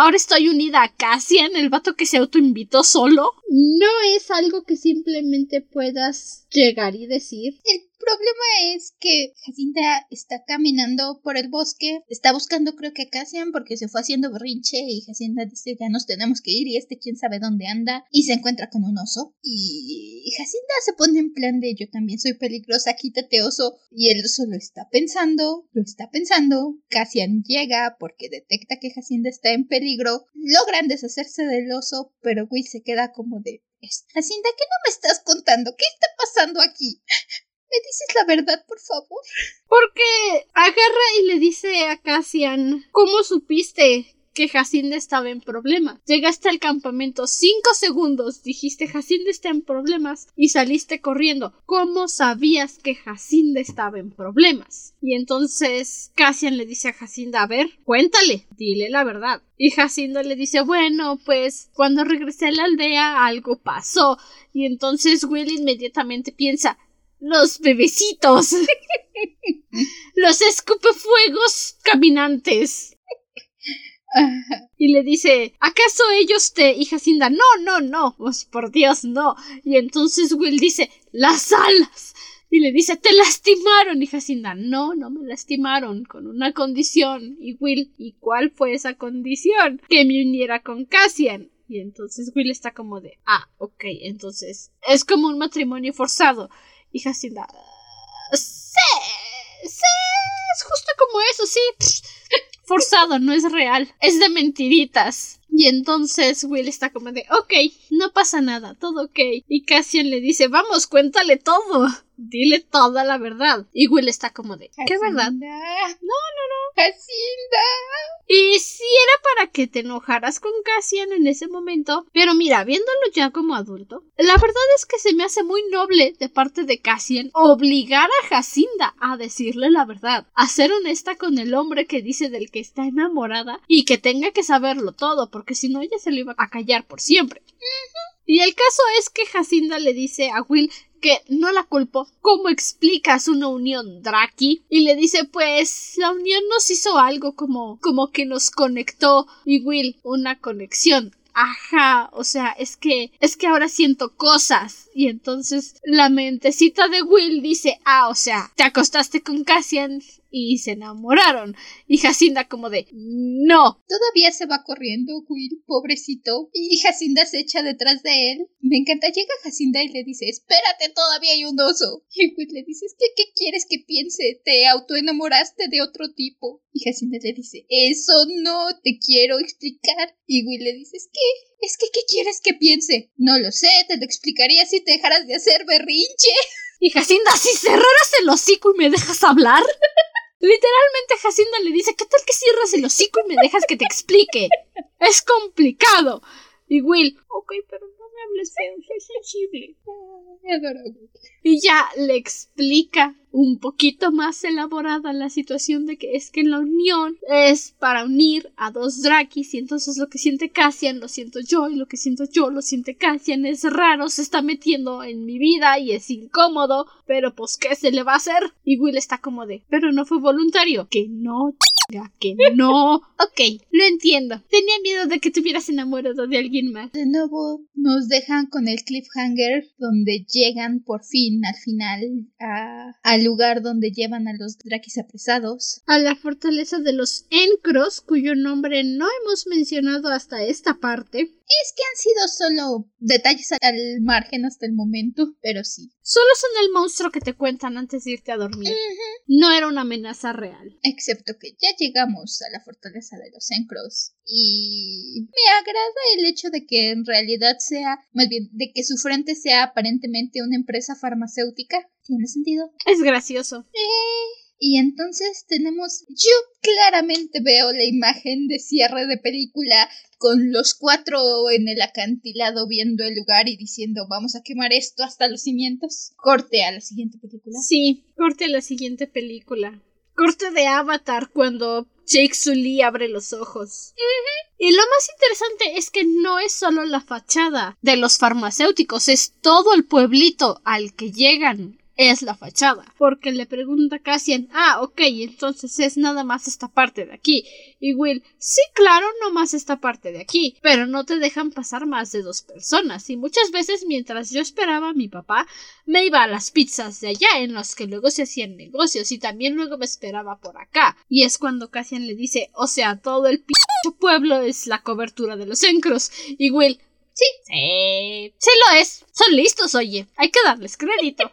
Speaker 2: Ahora estoy unida a Cassian, el vato que se autoinvitó solo. No es algo que simplemente puedas llegar y decir.
Speaker 1: el problema es que Jacinda está caminando por el bosque, está buscando creo que a Cassian porque se fue haciendo berrinche y Jacinda dice ya nos tenemos que ir y este quién sabe dónde anda y se encuentra con un oso y Jacinda se pone en plan de yo también soy peligrosa, quítate oso y el oso lo está pensando, lo está pensando, Cassian llega porque detecta que Jacinda está en peligro, logran deshacerse del oso pero Will se queda como de "Es- Jacinda, ¿qué no me estás contando? ¿Qué está pasando aquí? ¿Me dices la verdad, por favor?
Speaker 2: Porque agarra y le dice a Cassian, ¿cómo supiste que Jacinda estaba en problemas? Llegaste al campamento cinco segundos, dijiste Jacinda está en problemas y saliste corriendo. ¿Cómo sabías que Jacinda estaba en problemas? Y entonces Cassian le dice a Jacinda, a ver, cuéntale, dile la verdad. Y Jacinda le dice, bueno, pues cuando regresé a la aldea algo pasó. Y entonces Will inmediatamente piensa, los bebecitos. los escupefuegos caminantes. Y le dice, ¿acaso ellos te... Y Jacinda, no, no, no, pues por Dios, no. Y entonces Will dice, las alas. Y le dice, te lastimaron. Y Jacinda, no, no me lastimaron, con una condición. Y Will, ¿y cuál fue esa condición? Que me uniera con Cassian. Y entonces Will está como de, ah, ok, entonces es como un matrimonio forzado. Y Jacinda, "Ah, sí, sí, es justo como eso, sí. forzado, no es real, es de mentiritas. Y entonces Will está como de, ok, no pasa nada, todo ok. Y Cassian le dice, vamos, cuéntale todo. Dile toda la verdad. Y Will está como de, ¿qué verdad?
Speaker 1: No, no, no. Jacinda.
Speaker 2: Y si era para que te enojaras con Cassian en ese momento, pero mira, viéndolo ya como adulto, la verdad es que se me hace muy noble de parte de Cassian obligar a Jacinda a decirle la verdad, a ser honesta con el hombre que dice del que está enamorada y que tenga que saberlo todo, porque si no ella se lo iba a callar por siempre. Y el caso es que Jacinda le dice a Will que no la culpo. ¿Cómo explicas una unión, Draki? Y le dice, pues la unión nos hizo algo como, como que nos conectó. Y Will, una conexión. Ajá, o sea, es que, es que ahora siento cosas. Y entonces la mentecita de Will dice, ah, o sea, te acostaste con Cassian y se enamoraron. Y Jacinda como de no.
Speaker 1: Todavía se va corriendo, Will, pobrecito. Y Jacinda se echa detrás de él. Me encanta. Llega Jacinda y le dice, espérate, todavía hay un oso. Y Will le dice, ¿qué, qué quieres que piense? Te autoenamoraste de otro tipo. Y Jacinda le dice, eso no te quiero explicar. Y Will le dice, es que, es que, ¿qué quieres que piense? No lo sé, te lo explicaría si te dejaras de hacer berrinche.
Speaker 2: Y Jacinda, si cerraras el hocico y me dejas hablar. Literalmente Jacinda le dice, ¿qué tal que cierras el hocico y me dejas que te explique? Es complicado. Y Will, ok, pero no me hables feo, soy sensible. Y ya le explica un poquito más elaborada la situación de que es que la unión es para unir a dos Drakis y entonces lo que siente Cassian lo siento yo y lo que siento yo lo siente Cassian es raro, se está metiendo en mi vida y es incómodo, pero pues ¿qué se le va a hacer? Y Will está como de, pero no fue voluntario, que no que no. Ok, lo entiendo. Tenía miedo de que te hubieras enamorado de alguien más.
Speaker 1: De nuevo, nos dejan con el cliffhanger donde llegan por fin al final a, al lugar donde llevan a los Drakis apresados.
Speaker 2: A la fortaleza de los Encros, cuyo nombre no hemos mencionado hasta esta parte.
Speaker 1: Es que han sido solo detalles al margen hasta el momento, pero sí.
Speaker 2: Solo son el monstruo que te cuentan antes de irte a dormir. No era una amenaza real.
Speaker 1: Excepto que ya llegamos a la fortaleza de los Encros y me agrada el hecho de que en realidad sea, más bien, de que su frente sea aparentemente una empresa farmacéutica. ¿Tiene sentido?
Speaker 2: Es gracioso.
Speaker 1: Eh, y entonces tenemos, yo claramente veo la imagen de cierre de película con los cuatro en el acantilado viendo el lugar y diciendo vamos a quemar esto hasta los cimientos. Corte a la siguiente película.
Speaker 2: Sí, corte a la siguiente película. Corte de Avatar cuando Jake Sully abre los ojos. Y lo más interesante es que no es solo la fachada de los farmacéuticos, es todo el pueblito al que llegan es la fachada. Porque le pregunta Cassian, ah, ok, entonces es nada más esta parte de aquí. Y Will, sí, claro, no más esta parte de aquí. Pero no te dejan pasar más de dos personas. Y muchas veces mientras yo esperaba a mi papá, me iba a las pizzas de allá, en las que luego se hacían negocios. Y también luego me esperaba por acá. Y es cuando Cassian le dice, o sea, todo el p pueblo es la cobertura de los encros. Y Will, sí, sí, sí lo es. Son listos, oye. Hay que darles crédito.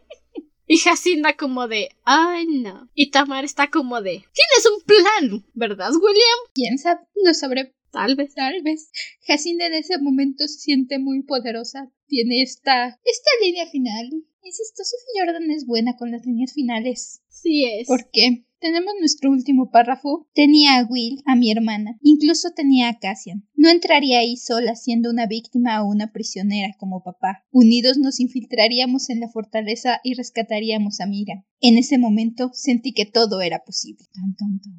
Speaker 2: Y Jacinda como de, ay no. Y Tamar está como de, tienes un plan, ¿verdad, William?
Speaker 1: ¿Quién sabe? Lo sabré.
Speaker 2: Tal vez.
Speaker 1: Tal vez. Jacinda en ese momento se siente muy poderosa. Tiene esta, esta línea final. Insisto, Sophie Jordan es buena con las líneas finales.
Speaker 2: Sí es.
Speaker 1: ¿Por qué? Tenemos nuestro último párrafo. Tenía a Will, a mi hermana. Incluso tenía a Cassian. No entraría ahí sola siendo una víctima o una prisionera como papá. Unidos nos infiltraríamos en la fortaleza y rescataríamos a Mira. En ese momento sentí que todo era posible.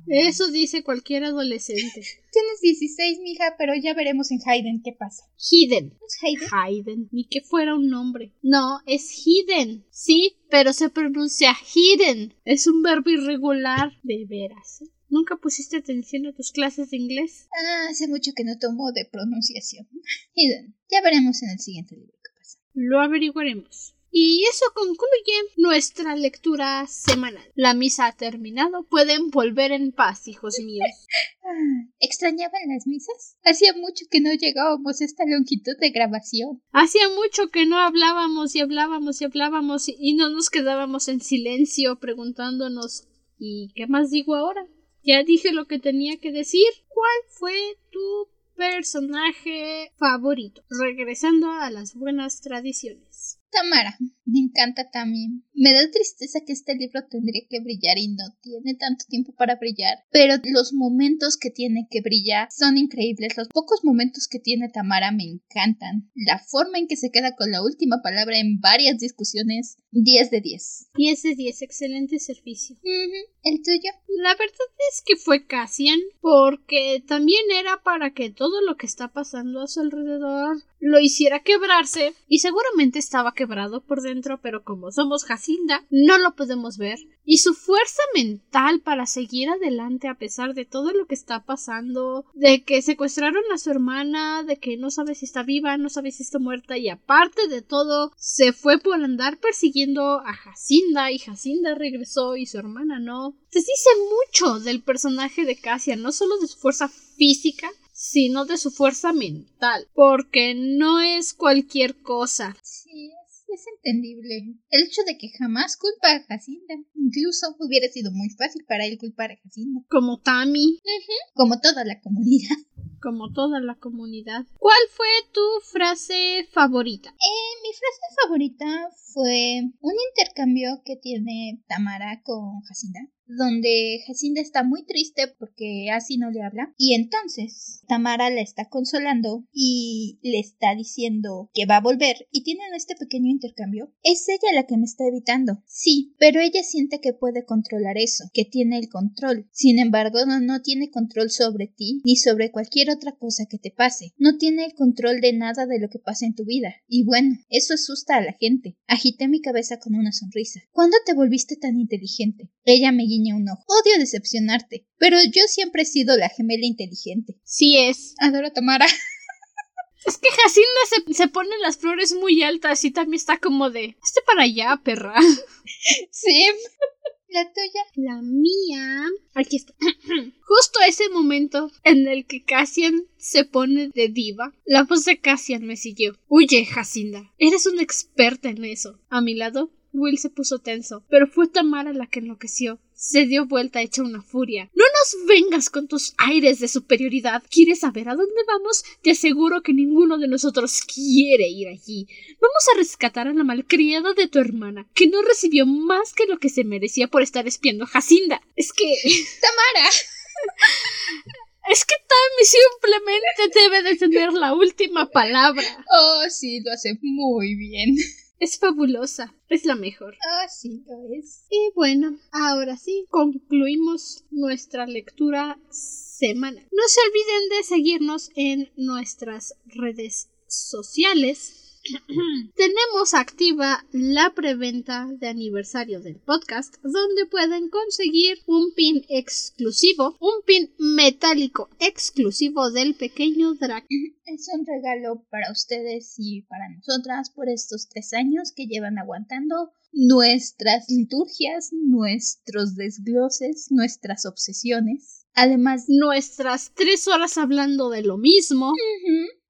Speaker 2: Eso dice cualquier adolescente.
Speaker 1: Tienes 16, mija, pero ya veremos en Hayden qué pasa.
Speaker 2: Hayden.
Speaker 1: ¿Es Hayden?
Speaker 2: Hayden. Ni que fuera un nombre. No, es Hayden. Sí, pero se pronuncia hidden. Es un verbo irregular. De veras. ¿eh? ¿Nunca pusiste atención a tus clases de inglés?
Speaker 1: Ah, hace mucho que no tomo de pronunciación. Hidden. Ya veremos en el siguiente libro qué pasa.
Speaker 2: Lo averiguaremos. Y eso concluye nuestra lectura semanal. La misa ha terminado. Pueden volver en paz, hijos míos.
Speaker 1: ¿Extrañaban las misas? Hacía mucho que no llegábamos a esta longitud de grabación.
Speaker 2: Hacía mucho que no hablábamos y hablábamos y hablábamos y no nos quedábamos en silencio preguntándonos ¿y qué más digo ahora? Ya dije lo que tenía que decir. ¿Cuál fue tu personaje favorito? Regresando a las buenas tradiciones.
Speaker 1: Tamara. Me encanta también. Me da tristeza que este libro tendría que brillar y no tiene tanto tiempo para brillar. Pero los momentos que tiene que brillar son increíbles. Los pocos momentos que tiene Tamara me encantan. La forma en que se queda con la última palabra en varias discusiones, 10 de 10.
Speaker 2: 10 de 10, excelente servicio.
Speaker 1: ¿El tuyo?
Speaker 2: La verdad es que fue Cassian, porque también era para que todo lo que está pasando a su alrededor lo hiciera quebrarse y seguramente estaba quebrado por dentro, pero como somos Jacinda, no lo podemos ver. Y su fuerza mental para seguir adelante a pesar de todo lo que está pasando, de que secuestraron a su hermana, de que no sabe si está viva, no sabe si está muerta y aparte de todo, se fue por andar persiguiendo a Jacinda y Jacinda regresó y su hermana no. Se dice mucho del personaje de Cassia, no solo de su fuerza física, sino de su fuerza mental, porque no es cualquier cosa.
Speaker 1: Sí, es, es entendible. El hecho de que jamás culpa a Jacinda. Incluso hubiera sido muy fácil para él culpar a Jacinda.
Speaker 2: Como Tammy,
Speaker 1: Como toda la comunidad.
Speaker 2: como toda la comunidad. ¿Cuál fue tu frase favorita?
Speaker 1: Eh, mi frase favorita fue un intercambio que tiene Tamara con Jacinda, donde Jacinda está muy triste porque así no le habla y entonces Tamara la está consolando y le está diciendo que va a volver y tienen este pequeño intercambio. Es ella la que me está evitando. Sí, pero ella siente que puede controlar eso, que tiene el control. Sin embargo, no, no tiene control sobre ti ni sobre cualquier otra cosa que te pase. No tiene el control de nada de lo que pasa en tu vida. Y bueno, eso asusta a la gente. Agité mi cabeza con una sonrisa. ¿Cuándo te volviste tan inteligente? Ella me guiña un ojo. Odio decepcionarte, pero yo siempre he sido la gemela inteligente.
Speaker 2: Sí es.
Speaker 1: Adoro Tamara.
Speaker 2: Es que Jacinda se, se pone las flores muy altas y también está como de... Este para allá, perra.
Speaker 1: sí. La tuya.
Speaker 2: La mía. Aquí está. Justo ese momento en el que Cassian se pone de diva, la voz de Cassian me siguió. Huye, Jacinda. Eres una experta en eso. A mi lado, Will se puso tenso, pero fue Tamara la que enloqueció. Se dio vuelta hecha una furia. No nos vengas con tus aires de superioridad. ¿Quieres saber a dónde vamos? Te aseguro que ninguno de nosotros quiere ir allí. Vamos a rescatar a la malcriada de tu hermana, que no recibió más que lo que se merecía por estar espiando a Jacinda. Es que.
Speaker 1: Tamara.
Speaker 2: Es que Tammy simplemente debe de tener la última palabra.
Speaker 1: Oh, sí, lo hace muy bien.
Speaker 2: Es fabulosa. Es la mejor.
Speaker 1: Ah, sí, lo es.
Speaker 2: Y bueno, ahora sí, concluimos nuestra lectura semanal. No se olviden de seguirnos en nuestras redes sociales. Tenemos activa la preventa de aniversario del podcast, donde pueden conseguir un pin exclusivo, un pin metálico exclusivo del pequeño Drac.
Speaker 1: Es un regalo para ustedes y para nosotras por estos tres años que llevan aguantando nuestras liturgias, nuestros desgloses, nuestras obsesiones. Además,
Speaker 2: Nuestras tres horas hablando de lo mismo.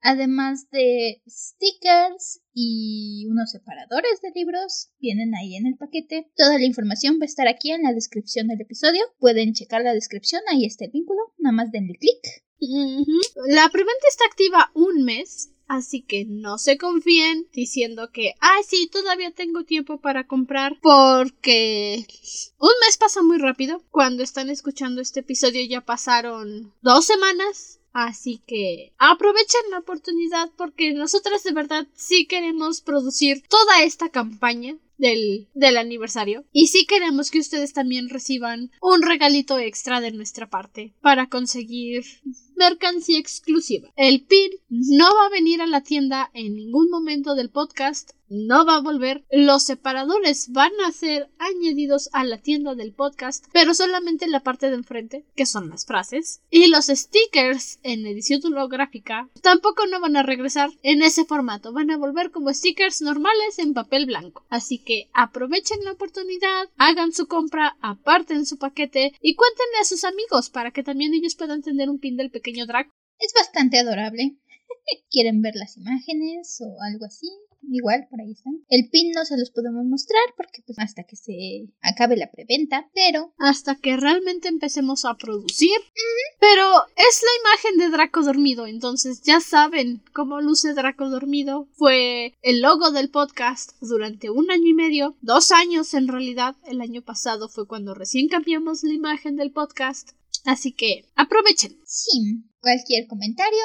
Speaker 1: Además de stickers y unos separadores de libros, vienen ahí en el paquete. Toda la información va a estar aquí en la descripción del episodio. Pueden checar la descripción, ahí está el vínculo. Nada más denle clic.
Speaker 2: La preventa está activa un mes, así que no se confíen diciendo que, ay, sí, todavía tengo tiempo para comprar, porque un mes pasa muy rápido. Cuando están escuchando este episodio ya pasaron dos semanas. Así que aprovechen la oportunidad porque nosotras de verdad sí queremos producir toda esta campaña del, del aniversario. Y sí queremos que ustedes también reciban un regalito extra de nuestra parte para conseguir mercancía exclusiva. El pin no va a venir a la tienda en ningún momento del podcast. No va a volver. Los separadores van a ser añadidos a la tienda del podcast, pero solamente en la parte de enfrente, que son las frases. Y los stickers en edición holográfica tampoco no van a regresar en ese formato. Van a volver como stickers normales en papel blanco. Así que aprovechen la oportunidad, hagan su compra, aparten su paquete y cuéntenle a sus amigos para que también ellos puedan tener un pin del pequeño Draco.
Speaker 1: Es bastante adorable. ¿Quieren ver las imágenes o algo así? Igual, por ahí están. El pin no se los podemos mostrar porque pues hasta que se acabe la preventa, pero
Speaker 2: hasta que realmente empecemos a producir. Pero es la imagen de Draco dormido, entonces ya saben cómo luce Draco dormido. Fue el logo del podcast durante un año y medio, dos años en realidad. El año pasado fue cuando recién cambiamos la imagen del podcast. Así que aprovechen.
Speaker 1: sí, cualquier comentario,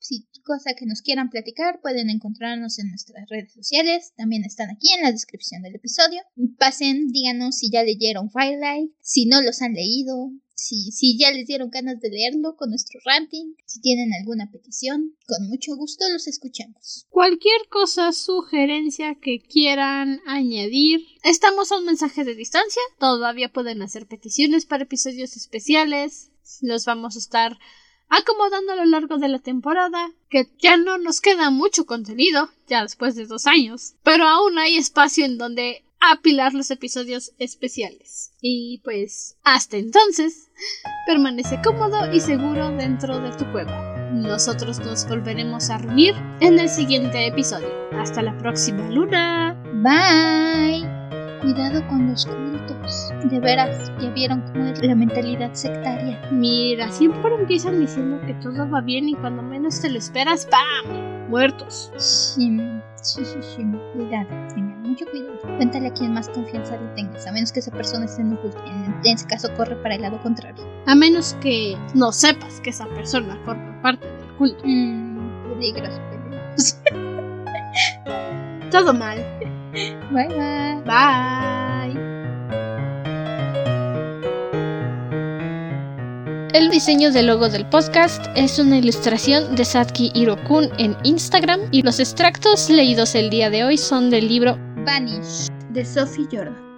Speaker 1: Si cosa que nos quieran platicar, pueden encontrarnos en nuestras redes sociales. También están aquí en la descripción del episodio. Pasen, díganos si ya leyeron Firelight, si no los han leído, si, si ya les dieron ganas de leerlo con nuestro ranting, si tienen alguna petición, con mucho gusto los escuchamos.
Speaker 2: Cualquier cosa, sugerencia que quieran añadir, estamos a un mensaje de distancia. Todavía pueden hacer peticiones para episodios especiales. Los vamos a estar acomodando a lo largo de la temporada, que ya no nos queda mucho contenido, ya después de dos años, pero aún hay espacio en donde apilar los episodios especiales. Y pues, hasta entonces, permanece cómodo y seguro dentro de tu cueva. Nosotros nos volveremos a reunir en el siguiente episodio. Hasta la próxima luna.
Speaker 1: Bye. Cuidado con los cultos. De veras, ya vieron cómo es la mentalidad sectaria.
Speaker 2: Mira, siempre empiezan diciendo que todo va bien y cuando menos te lo esperas, ¡pam! Muertos.
Speaker 1: Sí, sí, sí, sí. Cuidado, tengan mucho cuidado. Cuéntale a quien más confianza le tengas, a menos que esa persona esté en un culto. En, en ese caso, corre para el lado contrario.
Speaker 2: A menos que no sepas que esa persona forma parte del culto.
Speaker 1: Mmm, peligros, peligros.
Speaker 2: Todo mal.
Speaker 1: Bye, bye.
Speaker 2: Bye.
Speaker 4: El diseño del logo del podcast es una ilustración de Satki Hirokun en Instagram y los extractos leídos el día de hoy son del libro
Speaker 1: Vanish, de Sophie Jordan.